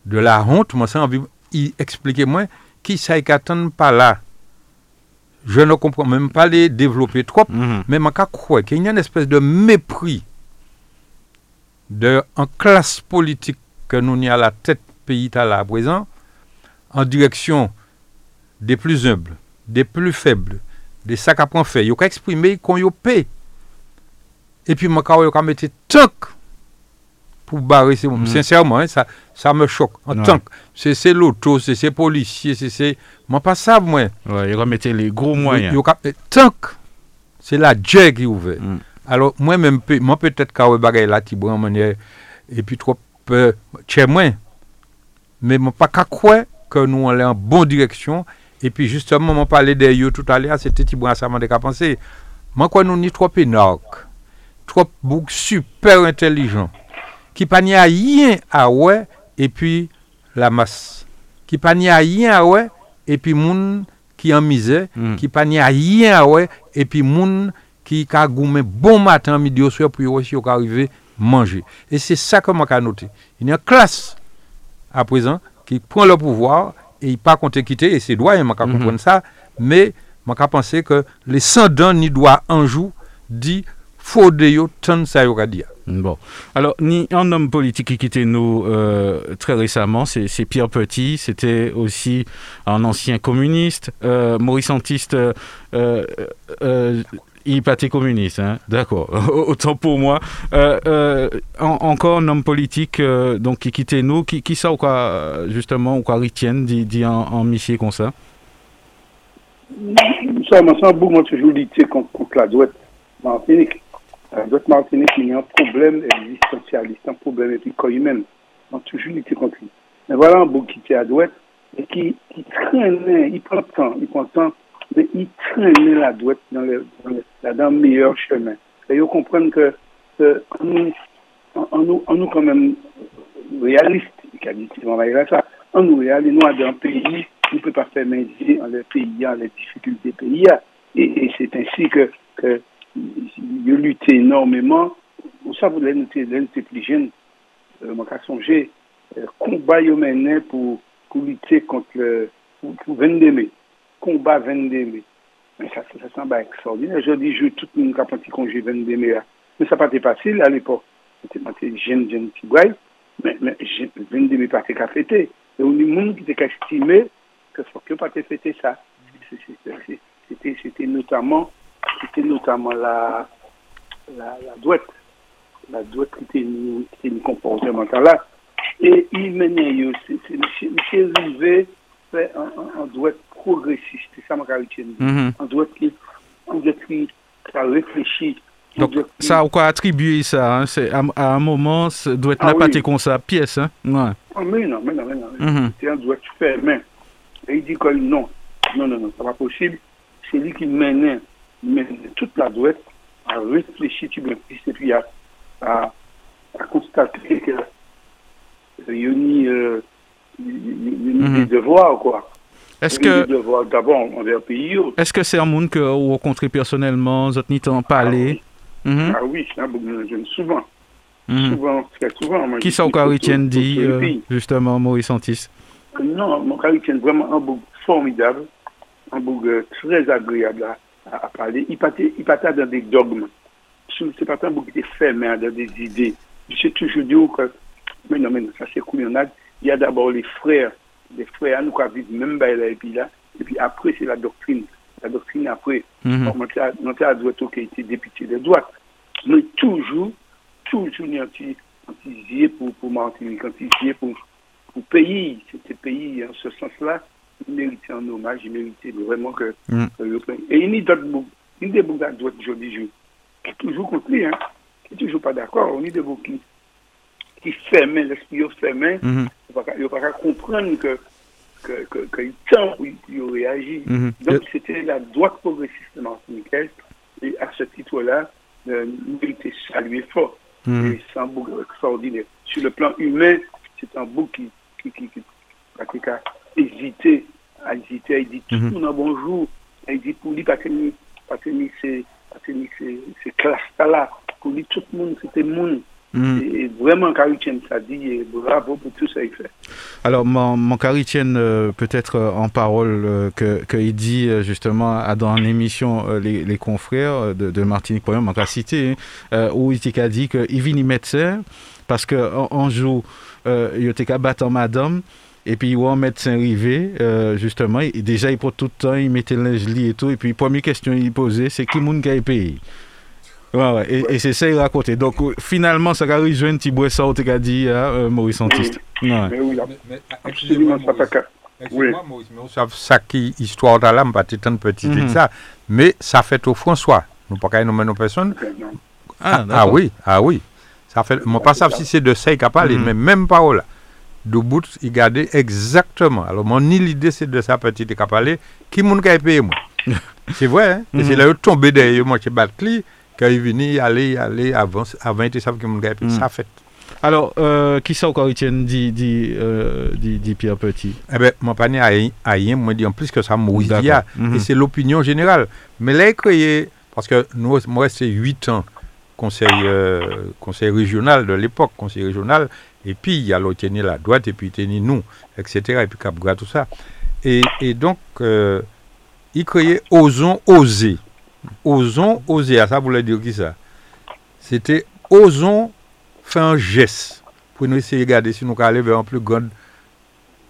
[SPEAKER 3] De la honte, moi, ça envie, il expliquez-moi qui ça qu'attend pas là. Je ne comprends même pas les développer trop,
[SPEAKER 1] Mhm.
[SPEAKER 3] mais je crois qu'il y a une espèce de mépris de en classe politique que nous n'y à la tête pays à la présent en direction des plus humbles, des plus faibles, des sacs à point fait. Ils ont exprimé qu'on y paie. Et puis, moi, quand je mettre tank pour barrer ces
[SPEAKER 1] Mhm.
[SPEAKER 3] Sincèrement, hein, ça, ça me choque. En
[SPEAKER 1] Ouais.
[SPEAKER 3] tank, c'est c'est l'auto, c'est ces policiers, c'est. Moi, pas ça, moi.
[SPEAKER 1] Ouais, il remettait les gros moyens.
[SPEAKER 3] Eh, Tank, c'est la Dieu qui ouvert.
[SPEAKER 1] Mm.
[SPEAKER 3] Alors, moi-même, moi peut-être je bagaille là, en manière, et puis trop, euh, chez moi. Mais moi pas qu'à croire que nous allons en bonne direction. Et puis justement, on parlait de yo tout à l'heure, c'était Tibouan Saman de penser. Moi, quoi, nous ni trop énorques, trop bouc super intelligents, ki pa ni a yin a we, epi la mas. Ki pa ni a yin a we, epi moun ki an mize,
[SPEAKER 1] mm.
[SPEAKER 3] ki pa ni a yin a we, epi moun ki ka goumen bon matan mi diyo swe pou yo si yo ka arrive manje. E se sa koman ka note. Il y a klas a prezan ki pon le pouvoir e y pa konte kite, e se doyen man ka
[SPEAKER 1] hmm.
[SPEAKER 3] kompon sa, me man ka pense ke le sandan ni doyen anjou di fode yo ton sa yo ka diya.
[SPEAKER 1] Bon. Alors, un homme politique qui quittait nous euh, très récemment, c'est Pierre Petit. C'était aussi un ancien communiste, euh, Maurice Antiste. Euh, euh, euh, il communiste, hein d'accord. Autant pour moi. En- encore un homme politique donc qui quittait nous, qui, qui ça ou quoi justement ou quoi retienne dit, dit en, en michier comme ça?
[SPEAKER 2] Ça, moi, ça, beaucoup, moi, toujours lutter contre, la droite Martinique. La droite Martinique, il y a un problème existentialiste, un problème éthique humaine. On a toujours lutté contre lui. Mais voilà un beau qui était à droite et qui, qui traînait, il prend le temps, il prend le temps, mais il traînait la droite dans le, dans le, dans le meilleur chemin. Et ils comprennent que, que en nous, en, en nous, en quand même réalistes, qui ça, en nous réalistes, nous, dans un pays, on ne peut pas faire manger dans les pays, dans les difficultés pays. Et, c'est ainsi que il lutté énormément. Vous noté, plus jeune. Euh, euh, combat yo mené pour, lutter contre le, pour, pour 22 mai. Combat 22 mai. Mais ça, ça, semble extraordinaire. Je dis, je tout le monde qui a parti congé 22 mai. Mais ça n'a pas été facile à l'époque. C'était jeune, jeune petit boy. Mais, mais 22 mai pas été. Et on des gens qui étaient estimé que que pas fêté ça. C'était notamment, c'était notamment la, la, la douette. La douette qui était une, comportemental là. Et il menait, c'est M. Rivet fait un, douette progressiste. C'est ça, ma caractère.
[SPEAKER 1] Mhm.
[SPEAKER 2] Un douette qui, un douette qui a réfléchi.
[SPEAKER 1] Donc, ça, on quoi attribuer ça hein? C'est à, à un moment, ça doit être
[SPEAKER 2] Ah
[SPEAKER 1] n'a pas
[SPEAKER 2] oui.
[SPEAKER 1] été comme ça, pièce. Hein? Ouais.
[SPEAKER 2] Ah, mais non, mais non, mais non.
[SPEAKER 1] Mhm.
[SPEAKER 2] C'est un douette fermé. Et il dit que non, non, non, non, c'est pas possible. C'est lui qui menait, menait toute la douette à réfléchir tu bien plus et puis à, à, à constater que il y a ni, euh, a ni
[SPEAKER 1] Mhm.
[SPEAKER 2] des devoirs, quoi.
[SPEAKER 1] Est-ce
[SPEAKER 2] a
[SPEAKER 1] que
[SPEAKER 2] d'abord envers le pays.
[SPEAKER 1] est-ce que c'est un monde que vous rencontrez personnellement, vous n'y temps parlé?
[SPEAKER 2] Ah oui, c'est un beaucoup de jeunes, souvent.
[SPEAKER 1] Mhm.
[SPEAKER 2] Souvent, très souvent. Moi,
[SPEAKER 1] Qui
[SPEAKER 2] je
[SPEAKER 1] ça Caritienne
[SPEAKER 2] autour
[SPEAKER 1] dit, euh, justement, Maurice Santis?
[SPEAKER 2] Non, mon tient vraiment un bouc formidable, un bouc euh, très agréable à parler. Il partait dans des dogmes. C'est pas un bouc qui était fermé dans des idées. J'ai toujours dit que, mais non, mais non, ça c'est couillonnade. Il y a d'abord les frères, les frères, nous qui vivent même là, et puis là, et puis après c'est la doctrine. La doctrine après, à, était à droite qui a été député de droite. Mais toujours, toujours, a un petit zier pour, pour Martinique, zier pour, pour pays. C'était pays, en ce sens-là, il méritait un hommage, il méritait vraiment que,
[SPEAKER 1] Mm.
[SPEAKER 2] que le peuple- Et il y a d'autres boucs, il y a des boucs à droite, je, qui est toujours contre lui, hein, qui est toujours pas d'accord. On y a des boucs qui, qui fermaient, l'esprit fermé,
[SPEAKER 1] Mhm.
[SPEAKER 2] il ne pas comprendre que, que, que, que temps où il, réagit.
[SPEAKER 1] Mhm.
[SPEAKER 2] Donc, c'était la droite progressiste martiniquaise. Et à ce titre-là, euh, il était salué fort.
[SPEAKER 1] Mhm.
[SPEAKER 2] Et c'est un bouc extraordinaire. Sur le plan humain, c'est un bouc qui, qui, qui, qui, hésité, a hésité, il dit tout
[SPEAKER 1] Mhm.
[SPEAKER 2] le monde a bonjour. Il dit pour lui, pas tenir, pas tenir ces, pas tenir ces, ces classes-là. Pour lui, tout le monde, c'était monde.
[SPEAKER 1] Mhm.
[SPEAKER 2] Et vraiment, Caritienne, ça dit, bravo pour tout ça qu'il fait.
[SPEAKER 1] Alors, mon, mon cari tienne euh, peut-être euh, en parole euh, que qu'il dit euh, justement à, dans une émission euh, les, les confrères de, de Martinique mon cas cité, hein, où il a dit qu'il vient y médecin parce que en, en jour, il était qu'à battre en madame. Et puis, il un médecin arrivé, euh, justement, et déjà, il prend tout le temps, il mettait le linge lit et tout. Et puis, première question qu'il posait, c'est qui moun qui a payé? Ouais, ouais. Et, et c'est ça qu'il racontait. Donc, euh, finalement, ça a rejoint un petit bois ça, qu'il a dit à euh, Maurice Antiste. Ouais.
[SPEAKER 2] Mais oui,
[SPEAKER 3] Mais- mais,
[SPEAKER 2] absolument,
[SPEAKER 3] excusez-moi,
[SPEAKER 2] ça fait
[SPEAKER 3] Maurice. Excusez-moi, Maurice, mais on sait ça qui histoire de là, pas tant petit
[SPEAKER 1] Mhm.
[SPEAKER 3] ça, mais ça fait au François. Nous pas qu'à nommer nos personnes.
[SPEAKER 2] non.
[SPEAKER 1] Ah,
[SPEAKER 3] Ah,
[SPEAKER 1] d'accord.
[SPEAKER 3] oui, ah oui. Ça fait, moi pas
[SPEAKER 2] ça.
[SPEAKER 3] si c'est de ça qu'il a parlé,
[SPEAKER 1] Mhm.
[SPEAKER 3] mais même parole. De bout, il gardait exactement. Alors, mon l'idée, c'est de ça petit qu'il a parlé. Qui moun qui a payé, moi C'est vrai, hein? Et
[SPEAKER 1] Mhm.
[SPEAKER 3] c'est là où tombé derrière moi, qui bat cli, quand il venait, aller, aller, avant, avant, il que moun qui a payé.
[SPEAKER 1] Mhm.
[SPEAKER 3] Ça fait.
[SPEAKER 1] Alors, euh, qui ça encore Etienne dit, dit, euh, dit, dit Pierre Petit?
[SPEAKER 3] Eh bien, mon panier a rien- moi, dit en plus que ça,
[SPEAKER 1] D'accord.
[SPEAKER 3] Dia.
[SPEAKER 1] Mhm.
[SPEAKER 3] Et c'est l'opinion générale. Mais là, il créé, parce que nous, moi, c'est 8 ans conseil, euh, conseil régional de l'époque, conseil régional, et puis il y a l'autre la droite, et puis tenir nous, etc., et puis Capgras, tout ça. Et, et donc, euh, il créait Osons oser. Osons oser, à ça voulait dire qui ça? C'était Osons faire un geste pour nous essayer de regarder si nous allons aller vers une plus grande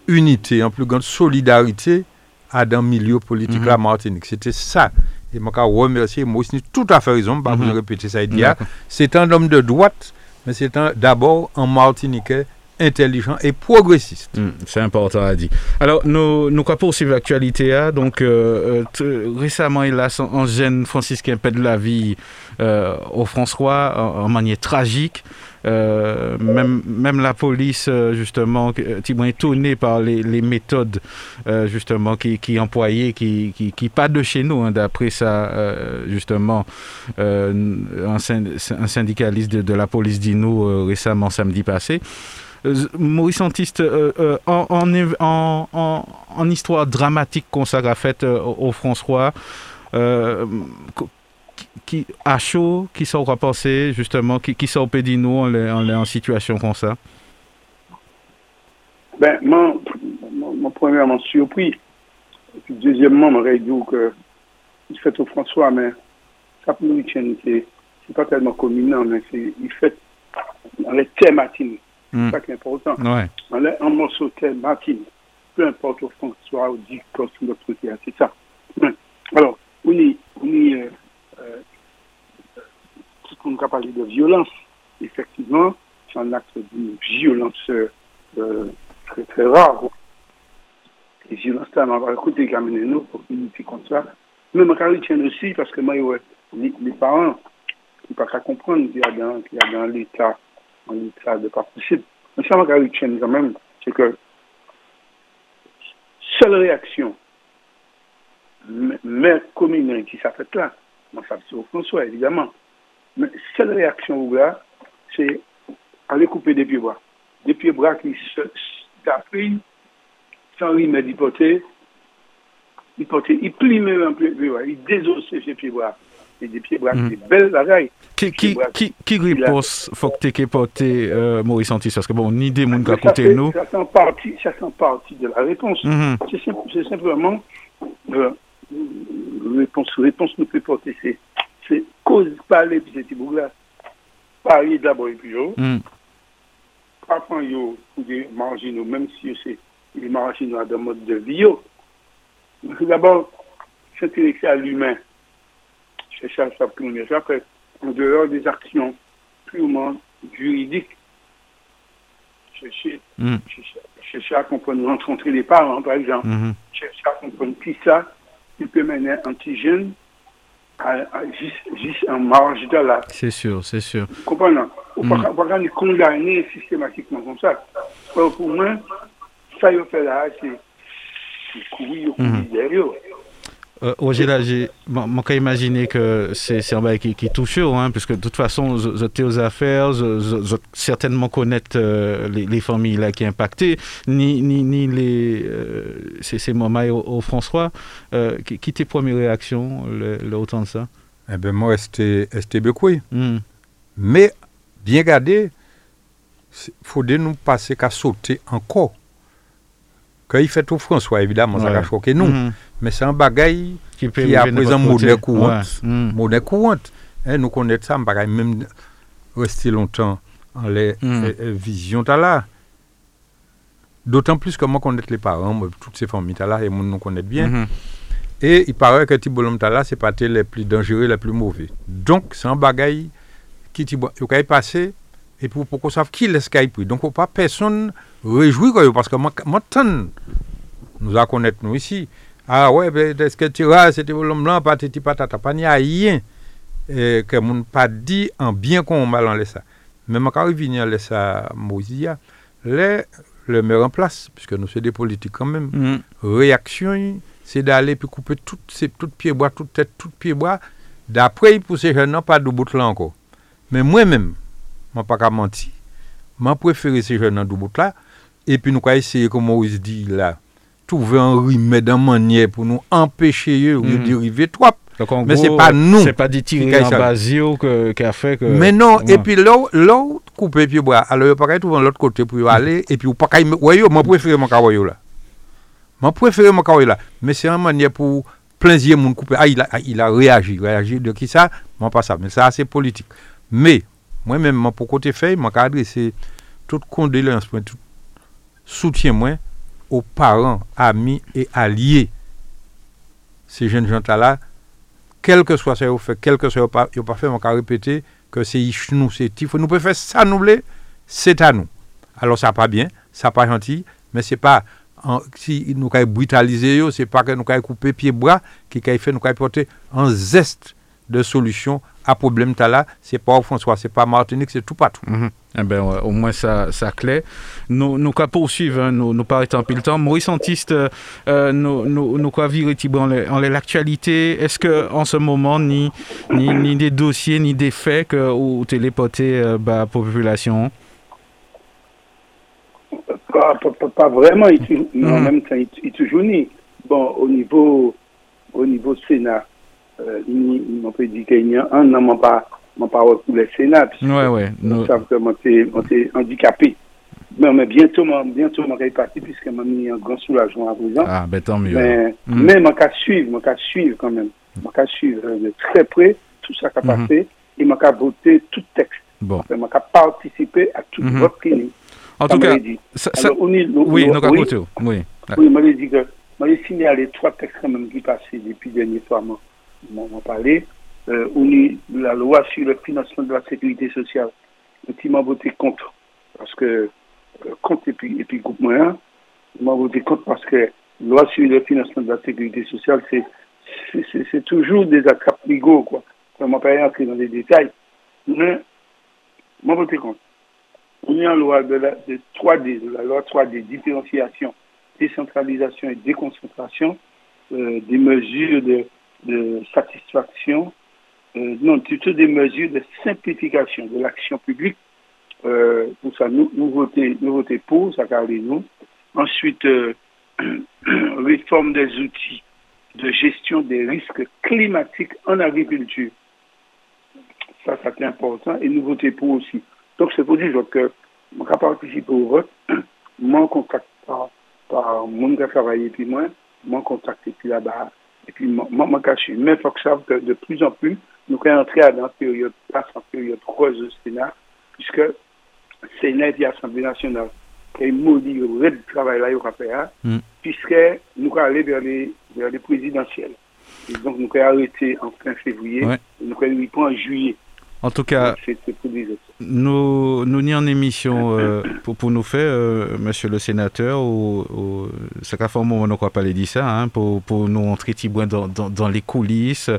[SPEAKER 3] unité, une plus grande solidarité à dans le milieu politique
[SPEAKER 1] Mhm.
[SPEAKER 3] la Martinique. C'était ça. Et je remercier Maurice Ni, tout à fait raison, pas vous
[SPEAKER 1] Mhm.
[SPEAKER 3] répéter ça. Il dit,
[SPEAKER 1] D'accord.
[SPEAKER 3] c'est un homme de droite, mais c'est d'abord un Martiniquais intelligent et progressiste.
[SPEAKER 1] Mm, c'est important à dire. Alors, nous, nous quoi poursuivre l'actualité. hein? Donc, euh, euh, récemment, il a un jeune franciscain perd la vie euh, au François en manière tragique. Euh, même, la police, euh, justement, euh, petit peu étonné par les, méthodes, justement, qui, qui employaient, qui, qui, pas de chez nous, hein, d'après ça, justement, un, syn- un syndicaliste de, la police dit nous récemment, samedi passé. Maurice Antiste, en, histoire dramatique qu'on s'est faite euh, au François, qui, à chaud, qui sont repensés, justement, qui, qui sont nous on est, en situation comme ça?
[SPEAKER 2] Ben, moi, premièrement surpris. Et puis, deuxièmement, je dit que il fait au François, mais ça pour nous, c'est pas tellement commun, mais c'est, il fait dans les matinés. C'est hmm. ça qui est important.
[SPEAKER 1] Ouais.
[SPEAKER 2] Dans les, un morceau thème matinés, peu importe au François ou dit sur notre côté, c'est ça. Alors, on est, on est, euh, monde a parlé de violence. Effectivement, c'est un acte de violence euh, très, très rare. Et violence, ça m'a écouté qui nous pour unité comme ça. Même quand tient aussi, parce que moi, les, les parents, ils ne peuvent pas comprendre qu'il y a dans, qu'il y a l'état, l'état de pas possible. Mais ça m'a tient quand même, c'est que seule réaction, mais commune qui faite là, moi ça c'est au François évidemment, mais seule réaction là, c'est aller couper des pieds bras. Des pieds bras qui se pris sans remède hypothèse, hypothèse, il plie même un peu, il désosse ses pieds bras. Et des pieds bras, mm. des belles bagailles.
[SPEAKER 1] Qui, qui, qui, qui réponse faut que tu aies porté, euh, Maurice Antis Parce que bon, ni des gens qui nous.
[SPEAKER 2] Ça sent partie, ça partie de la réponse. Mm -hmm. C'est simplement euh, réponse, réponse nous peut porter. C'est cause parler puis c'est là Parler d'abord et puis yo. Mm. Parfois yo pour des marginaux, même si c'est les marginaux dans mode de vie yo. D'abord, s'intéresser à l'humain. Chercher à sa première. Après, en dehors des actions purement juridiques, chercher, mm. chercher, chercher, à comprendre, rencontrer les parents, par exemple, mm -hmm. chercher à comprendre qui ça, il peut mener un petit jeune juste, en marge de là.
[SPEAKER 1] C'est sûr, c'est sûr.
[SPEAKER 2] Comprenez? On ne peut pas condamner systématiquement comme ça. pour moi, ça, il fait là, c'est courir, courir derrière.
[SPEAKER 1] Euh, Roger, là, j'ai imaginé que c'est un bail qui, qui touche, hein, puisque de toute façon, j'étais aux affaires, je, certainement connaître euh, les, les, familles là qui impactées, ni, ni, ni les euh, ces moments au, au, François. Euh, qui, qui tes premières réactions, le, le autant de ça?
[SPEAKER 3] Eh bien, moi, c'était beaucoup. Mm. Mais, bien gardé, il faudrait nous passer qu'à sauter encore. Quand il fait au François, évidemment, ouais. ça a choqué nous. Mm -hmm mais c'est un bagage qui, qui est à présent modèle courante. Ouais. Mm. Modèle courante. Eh, nous connaissons ça, un bagage même rester longtemps en les mm. eh, eh, visions là. D'autant plus que moi connais les parents, toutes ces familles là, et nous connaissons bien. Mm -hmm. Et il paraît que Tibolom là, c'est pas les plus dangereux, les plus mauvais. Donc, c'est un bagage qui est passé et pour, pour qu'on sache qui laisse qu'il pris. Donc, pas personne réjouir parce que moi, moi nous à connaître nous ici. Ah ouais, est-ce que tu vois, c'était l'homme blanc, patati patata, pas n'y a rien que mon pas dit en bien qu'on mal en ça. Mais quand il vient laisser ça, Moïse, les le mettre en place, puisque nous sommes des politiques quand même. Mm. Réaction, c'est d'aller puis couper toutes ces toutes pieds bois, toutes têtes, toutes pieds bois. D'après, pour ces jeunes, pas de bout là encore. Mais moi-même, je ne pas qu'à mentir. Je préfère ces jeunes en bout là. Et puis, nous allons essayer, comme Moïse dit là, trouver un remède en manière pour nous empêcher de dériver trop. mais c'est pas nous.
[SPEAKER 1] C'est pas des tirs en basio qui a fait que.
[SPEAKER 3] Mais non, et puis l'autre couper puis bois. Alors, il pas trouver l'autre côté pour aller et puis pas ouais moi préfère mon kawayo là. Moi préfère mon là, mais c'est une manière pour plaisir mon couper. Ah il a il a réagi, réagi de qui ça? Moi pas ça, mais ça c'est politique. Mais moi même pour côté fait, moi adresser toute condoléance, tout soutien aux parents, amis et alliés. Ces jeunes gens-là, quel que soit ce qu'ils fait, quel que soit ce qu'ils pas fait, va répéter que c'est nous, c'est faut Nous pouvons faire ça, nous c'est à nous. Alors, ça pas bien, ça pas gentil, mais c'est pas si nous avons brutalisé, c'est pas que nous avons coupé pieds bras qui fait nous avons porter un zeste de solution à problème là, c'est pas au François, c'est pas Martinique, c'est tout partout.
[SPEAKER 1] Mm -hmm. Eh ben, ouais, au moins ça, ça clair. Nous, nous qu'à poursuivre, hein, nous, nous pas en pile temps. Maurice Antiste, euh, nous, nous, nous quoi virer en l'actualité. Est-ce que en ce moment, ni, ni, ni des dossiers, ni des faits que ou téléporter euh, bah, population?
[SPEAKER 2] Pas, pas, pas vraiment, il, mm -hmm. en même temps, il, il toujours ni. Bon, au niveau, au niveau Sénat, on peut dire qu'il y a je pas pour le Sénat. Savons que on était handicapé. Mais, bientôt, je vais partir puisque je mis un grand soulagement à présent.
[SPEAKER 1] Ah, ben tant mieux.
[SPEAKER 2] Mais, mm. je vais suivre, je vais suivre quand même. Je vais suivre de très près tout ça qui a mm-hmm. passé et je vais voter tout texte.
[SPEAKER 1] Bon.
[SPEAKER 2] Je vais participer à tout
[SPEAKER 1] Mhm.
[SPEAKER 2] votre clinique.
[SPEAKER 1] En tout cas, ça- ça- oui,
[SPEAKER 2] oui,
[SPEAKER 1] à oui.
[SPEAKER 2] oui, dit que, moi, j'ai signalé trois textes qui passaient depuis le dernier soir, m'en parlé. Euh, on est la loi sur le financement de la sécurité sociale. Je m'a voté contre. Parce que, euh, et puis, et puis groupe moyen, je voté contre parce que loi sur le financement de la sécurité sociale, c'est, c'est, toujours des attrapes légaux, quoi. Ça m'a pas entrer dans les détails. Mais, je voté contre. On est en loi de, la, de 3D, de la loi 3D, différenciation, décentralisation et déconcentration, euh, des mesures de, de satisfaction, euh, non, plutôt des mesures de simplification de l'action publique. Euh, pour ça, nous, nous pour, ça nous. Ensuite, euh, réforme des outils de gestion des risques climatiques en agriculture. Ça, ça c'est important. Et nous pour aussi. Donc, c'est pour dire que je vais participer au vote. Moi, par, mon qui a travaillé, puis moi, moi, en contact, et puis là-bas. Et puis, moi, moi, moi, caché. Mais il faut que ça sache que de plus en plus, nous allons entrer dans la période, place en période rose au Sénat, puisque le Sénat et l'Assemblée nationale, qui est maudit le travail là, faire,
[SPEAKER 1] Mm.
[SPEAKER 2] puisque nous allons aller vers les, vers les présidentielles. Et donc, nous allons arrêter en fin février,
[SPEAKER 1] Ouais.
[SPEAKER 2] et nous allons y prendre en juillet.
[SPEAKER 1] En tout cas,
[SPEAKER 2] Donc, C'est c'est pour dire ça.
[SPEAKER 1] Nous, nous ni en émission euh, pour, pour nous faire, euh, monsieur le sénateur, ou, ça fait un moment, on pas dit ça, hein, pour, pour nous entrer dans, dans, dans les coulisses,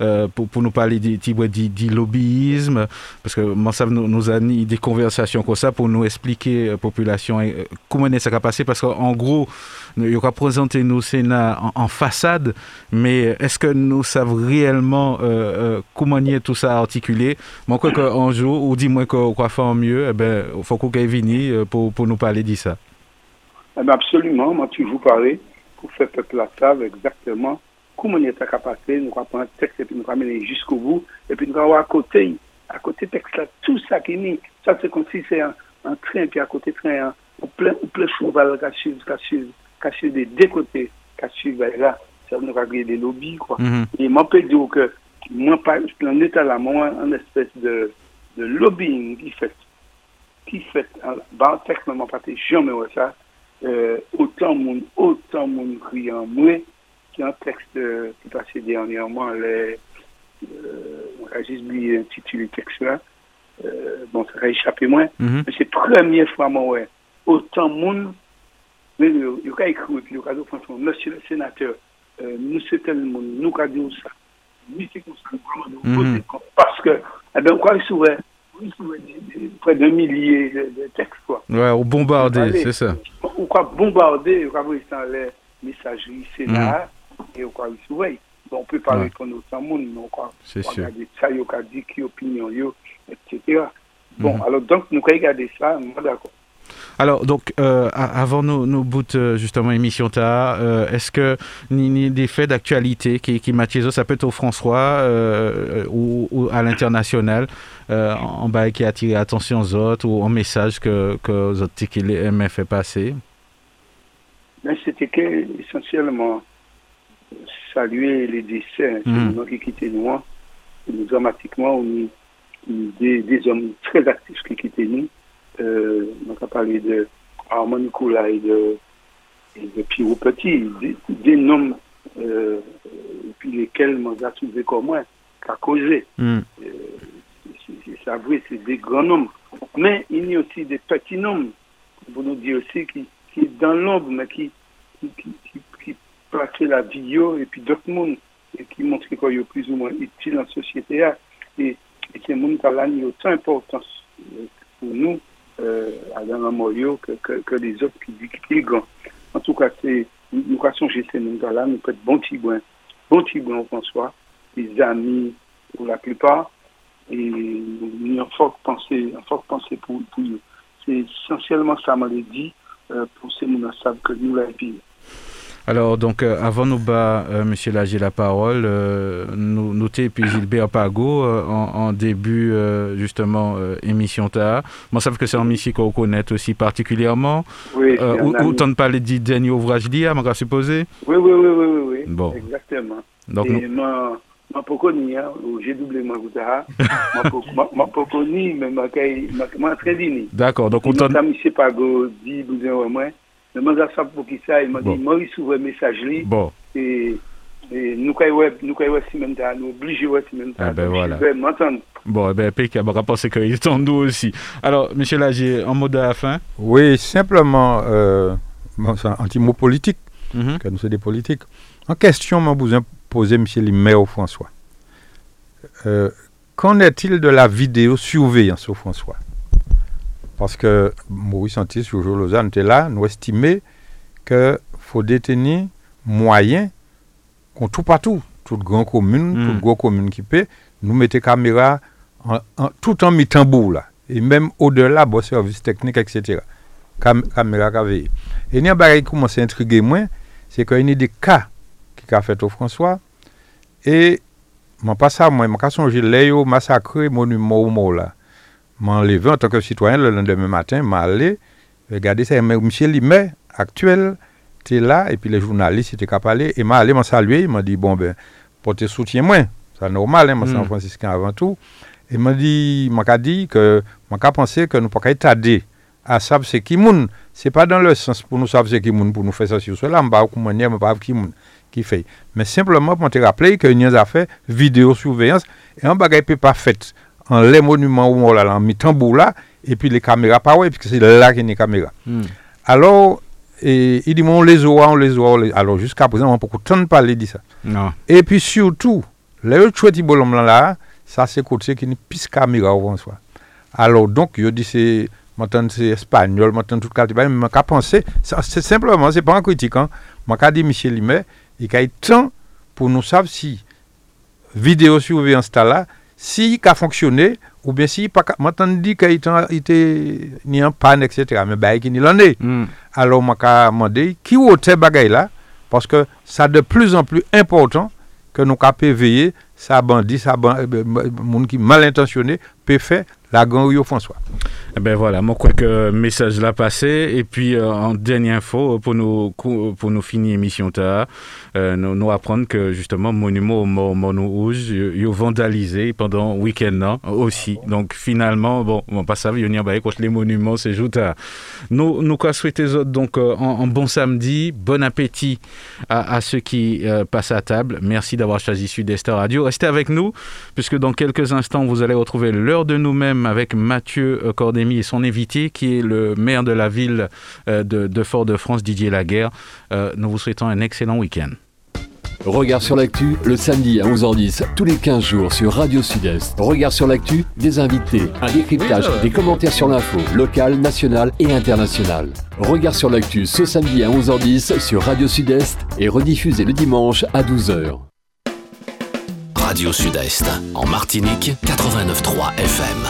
[SPEAKER 1] euh, pour, pour nous parler du lobbyisme, parce que ça nous, nous a des conversations comme ça pour nous expliquer, euh, population, comment est ça qu'a passé, parce qu'en gros, il y présenté nos Sénat en, façade, mais est-ce que nous savons réellement comment y est tout ça articulé? Moi, quoi qu'un jour, ou dis-moi qu'on va faire mieux, eh ben, il faut qu'on vienne euh, pour, pour nous parler de ça.
[SPEAKER 2] Eh ben absolument, moi toujours parlé pour faire peuple là savent exactement comment il est capacité, nous allons prendre un texte et puis nous allons mener jusqu'au bout, et puis nous allons avoir à côté, à côté texte là, tout ça qui est mis, ça c'est comme si c'est un, un train, puis à côté train, un, ou plein, ou plein cheval suivent des deux côtés, qui suivent là, ça nous va des lobbies, quoi.
[SPEAKER 1] Mhm.
[SPEAKER 2] Et moi, je peux dire que moi, par état là, moi, une espèce de, de lobbying qui fait, qui fait, dans le texte, moi, pas jamais ouais, ça, euh, autant mon, autant mon crie en moi, qui un texte euh, qui passait dernièrement, les, euh, on a juste oublié l'intitulé du texte là, euh, bon, ça a échappé moins,
[SPEAKER 1] Mhm.
[SPEAKER 2] mais c'est la première fois, moi, ouais, autant mon, mais il y a écrit, il y a dit, franchement, monsieur le sénateur, euh, nous c'est tel monde, nous avons dit ça, nous c'est comme ça, nous
[SPEAKER 1] Mhm.
[SPEAKER 2] voter contre. Eh bien, des- des- près d'un millier de, de textes, quoi.
[SPEAKER 1] Ouais, au bombardé,
[SPEAKER 2] Allez.
[SPEAKER 1] c'est ça.
[SPEAKER 2] On croit bombarder, on croit dans les messageries Sénat, et on croit. Bon, on peut parler pour nous sans monde, mais on croit
[SPEAKER 1] C'est sûr.
[SPEAKER 2] regarder ça, il a dit qui opinion, etc. Bon,
[SPEAKER 1] Mhm.
[SPEAKER 2] alors donc, nous regarder ça, moi d'accord.
[SPEAKER 1] Alors, donc, euh, avant nos, nos bouts, euh, justement, émission ta, euh, est-ce que ni, des faits d'actualité qui, qui m'attirent, ça peut être au François euh, ou, ou à l'international, en bas qui a attiré l'attention aux autres ou un message que, que aux autres qui aiment fait passer?
[SPEAKER 2] Mais c'était que, essentiellement, saluer les décès, nous qui quittent nous, hein. Nous, dramatiquement, on des, des hommes très actifs qui quittent nous. Euh, on a parlé de Armand Nicolas et de, et de Pierrot Petit, des, des noms, euh, et puis lesquels moi j'ai trouvé comme moi, qu'à causer.
[SPEAKER 1] Hmm.
[SPEAKER 2] C'est- c'est c'est des grands noms. Mais il y a aussi des petits noms, pour nous dire aussi, qui, qui est dans l'ombre, mais qui, qui, qui, qui, qui plaçait la vie yo, et puis d'autres mondes, et qui montrent qu'ils sont plus ou moins utiles dans la société. Et, et ces mondes là ont autant d'importance euh, pour nous, euh, à dans la mort yo, que, les autres qui disent qu'ils sont grands. En tout cas, c'est, nous, nous avons songé ces mondes là nous être bon petit bon, bon François, des amis pour la plupart, et nous avons fort pensé, fort pensé pour, pour eux. C'est essentiellement ça, m'a dit, euh, pour ces gens savent que nous l'avons
[SPEAKER 1] Alors, donc, euh, avant nous bas, euh, monsieur Lagier, la parole, euh, nous, nous et puis Gilbert Pago en, en début, justement, émission ta. Moi, ça que c'est un monsieur qu'on connaît aussi particulièrement.
[SPEAKER 6] Oui,
[SPEAKER 1] ou, ou t'en parler du dernier ouvrage d'hier, on va supposer?
[SPEAKER 6] Oui, oui, oui, oui, oui.
[SPEAKER 1] Bon.
[SPEAKER 6] Exactement.
[SPEAKER 1] Donc,
[SPEAKER 6] Et
[SPEAKER 1] nous-
[SPEAKER 6] moi, ma pokoni, hein, ou j'ai doublé ma pokoni, mais ma kay, ma ma très
[SPEAKER 1] d'accord. Donc, on t'en.
[SPEAKER 6] mis Pago, dit, bousin au Mais moi, ça pour qui ça, il m'a dit, Maurice ouvre messagerie,
[SPEAKER 1] Bon,
[SPEAKER 6] et, et nous, nous, si même temps, nous obligés, ouais, si même temps.
[SPEAKER 1] Ah ben
[SPEAKER 6] Donc,
[SPEAKER 1] voilà.
[SPEAKER 6] Je vais m'entendre.
[SPEAKER 1] bon, eh ben. On va penser qu'il est en nous aussi. Alors, monsieur Lagier, en mot de la fin?
[SPEAKER 3] Oui, simplement, euh, bon, c'est un petit mot politique,
[SPEAKER 1] Mhm.
[SPEAKER 3] que nous sommes des politiques. En question, m'a besoin poser M. le maire François. Euh, Qu'en est-il de la vidéosurveillance au François? Parce que Maurice Antis, Jojo Lausanne était là, nous estimons qu'il faut détenir moyens qu'on tout partout, toute grande commune,
[SPEAKER 1] Mm.
[SPEAKER 3] toute grosse commune qui peut, nous mettons caméra en, en- tout en mi-tambour là. Et même au-delà, bon service technique, etc. Cam caméra qui. Et il y a qui commence à intriguer moi, c'est qu'il y a des cas qui a fait au François. Et je pas ça, moi, je pas songé les massacré monument au mot là. M'en levé en tant que citoyen le lendemain matin, m'a allé regarder ça. Mais Monsieur Limet, actuel, était là, et puis les journalistes étaient capables, et m'a allé m'en saluer, il m'a dit, bon ben, portez soutien moi, c'est normal, hein, moi c'est
[SPEAKER 1] Mm.
[SPEAKER 3] un franciscain avant tout. Et m'a dit, m'a dit que, m'a pensé que nous pas qu'à à savoir c'est qui moun. C'est pas dans le sens pour nous savoir c'est qui moun, pour nous faire ça sur cela, m'pas pas manière, m'pas qui moun qui fait. Mais simplement pour te rappeler que nous avons fait vidéosurveillance et un bagage peut pas fait en les monuments où on l'a mis tambour là et puis les caméras pas ouais parce que c'est là qu'il y a les caméras.
[SPEAKER 1] Mm.
[SPEAKER 3] Alors et il dit on les voit, on les voit, on les- alors jusqu'à présent on peut de parler de ça.
[SPEAKER 1] Non.
[SPEAKER 3] Et puis surtout, les autres choses qui bolom là, là, ça c'est côté qui n'est plus caméra au François. Alors donc, je dis c'est maintenant c'est espagnol, maintenant tout le mais je qu'à penser, c'est simplement, c'est pas un critique, hein. Je qu'à dire Michel Limet, il y a temps pour nous savoir si vidéosurveillance ta là, si il a fonctionné, ou bien si pas, maintenant dit qu'il était ni en panne, etc. Mais bah, il en est.
[SPEAKER 1] Mm.
[SPEAKER 3] Alors, je vais demander qui est bagay là? Parce que c'est de plus en plus important que nous puissions veiller ça bandit, ça bandit, monde qui mal intentionné peut faire la gang François.
[SPEAKER 1] Eh ben voilà, moi crois que message l'a passé et puis euh, en dernière info pour nous pour nous finir l'émission euh, nous, nous apprendre que justement monument au Mono Rouge ils ont vandalisé pendant le week-end non, aussi. Donc finalement bon, on pas ça venir contre les monuments c'est juste à nous nous quoi souhaiter donc euh, en, en bon samedi, bon appétit à, à ceux qui euh, passent à table. Merci d'avoir choisi Sud-Est Radio. Restez avec nous puisque dans quelques instants vous allez retrouver l'heure de nous-mêmes avec Mathieu euh, Et son invité qui est le maire de la ville euh, de, de Fort-de-France, Didier Laguerre. Euh, nous vous souhaitons un excellent week-end.
[SPEAKER 5] Regard sur l'actu, le samedi à 11h10, tous les 15 jours sur Radio Sud-Est. Regard sur l'actu, des invités, un décryptage, des commentaires sur l'info, locale, nationale et internationale. Regard sur l'actu ce samedi à 11h10 sur Radio Sud-Est et rediffusé le dimanche à 12h.
[SPEAKER 7] Radio Sud-Est, en Martinique, 89.3 FM.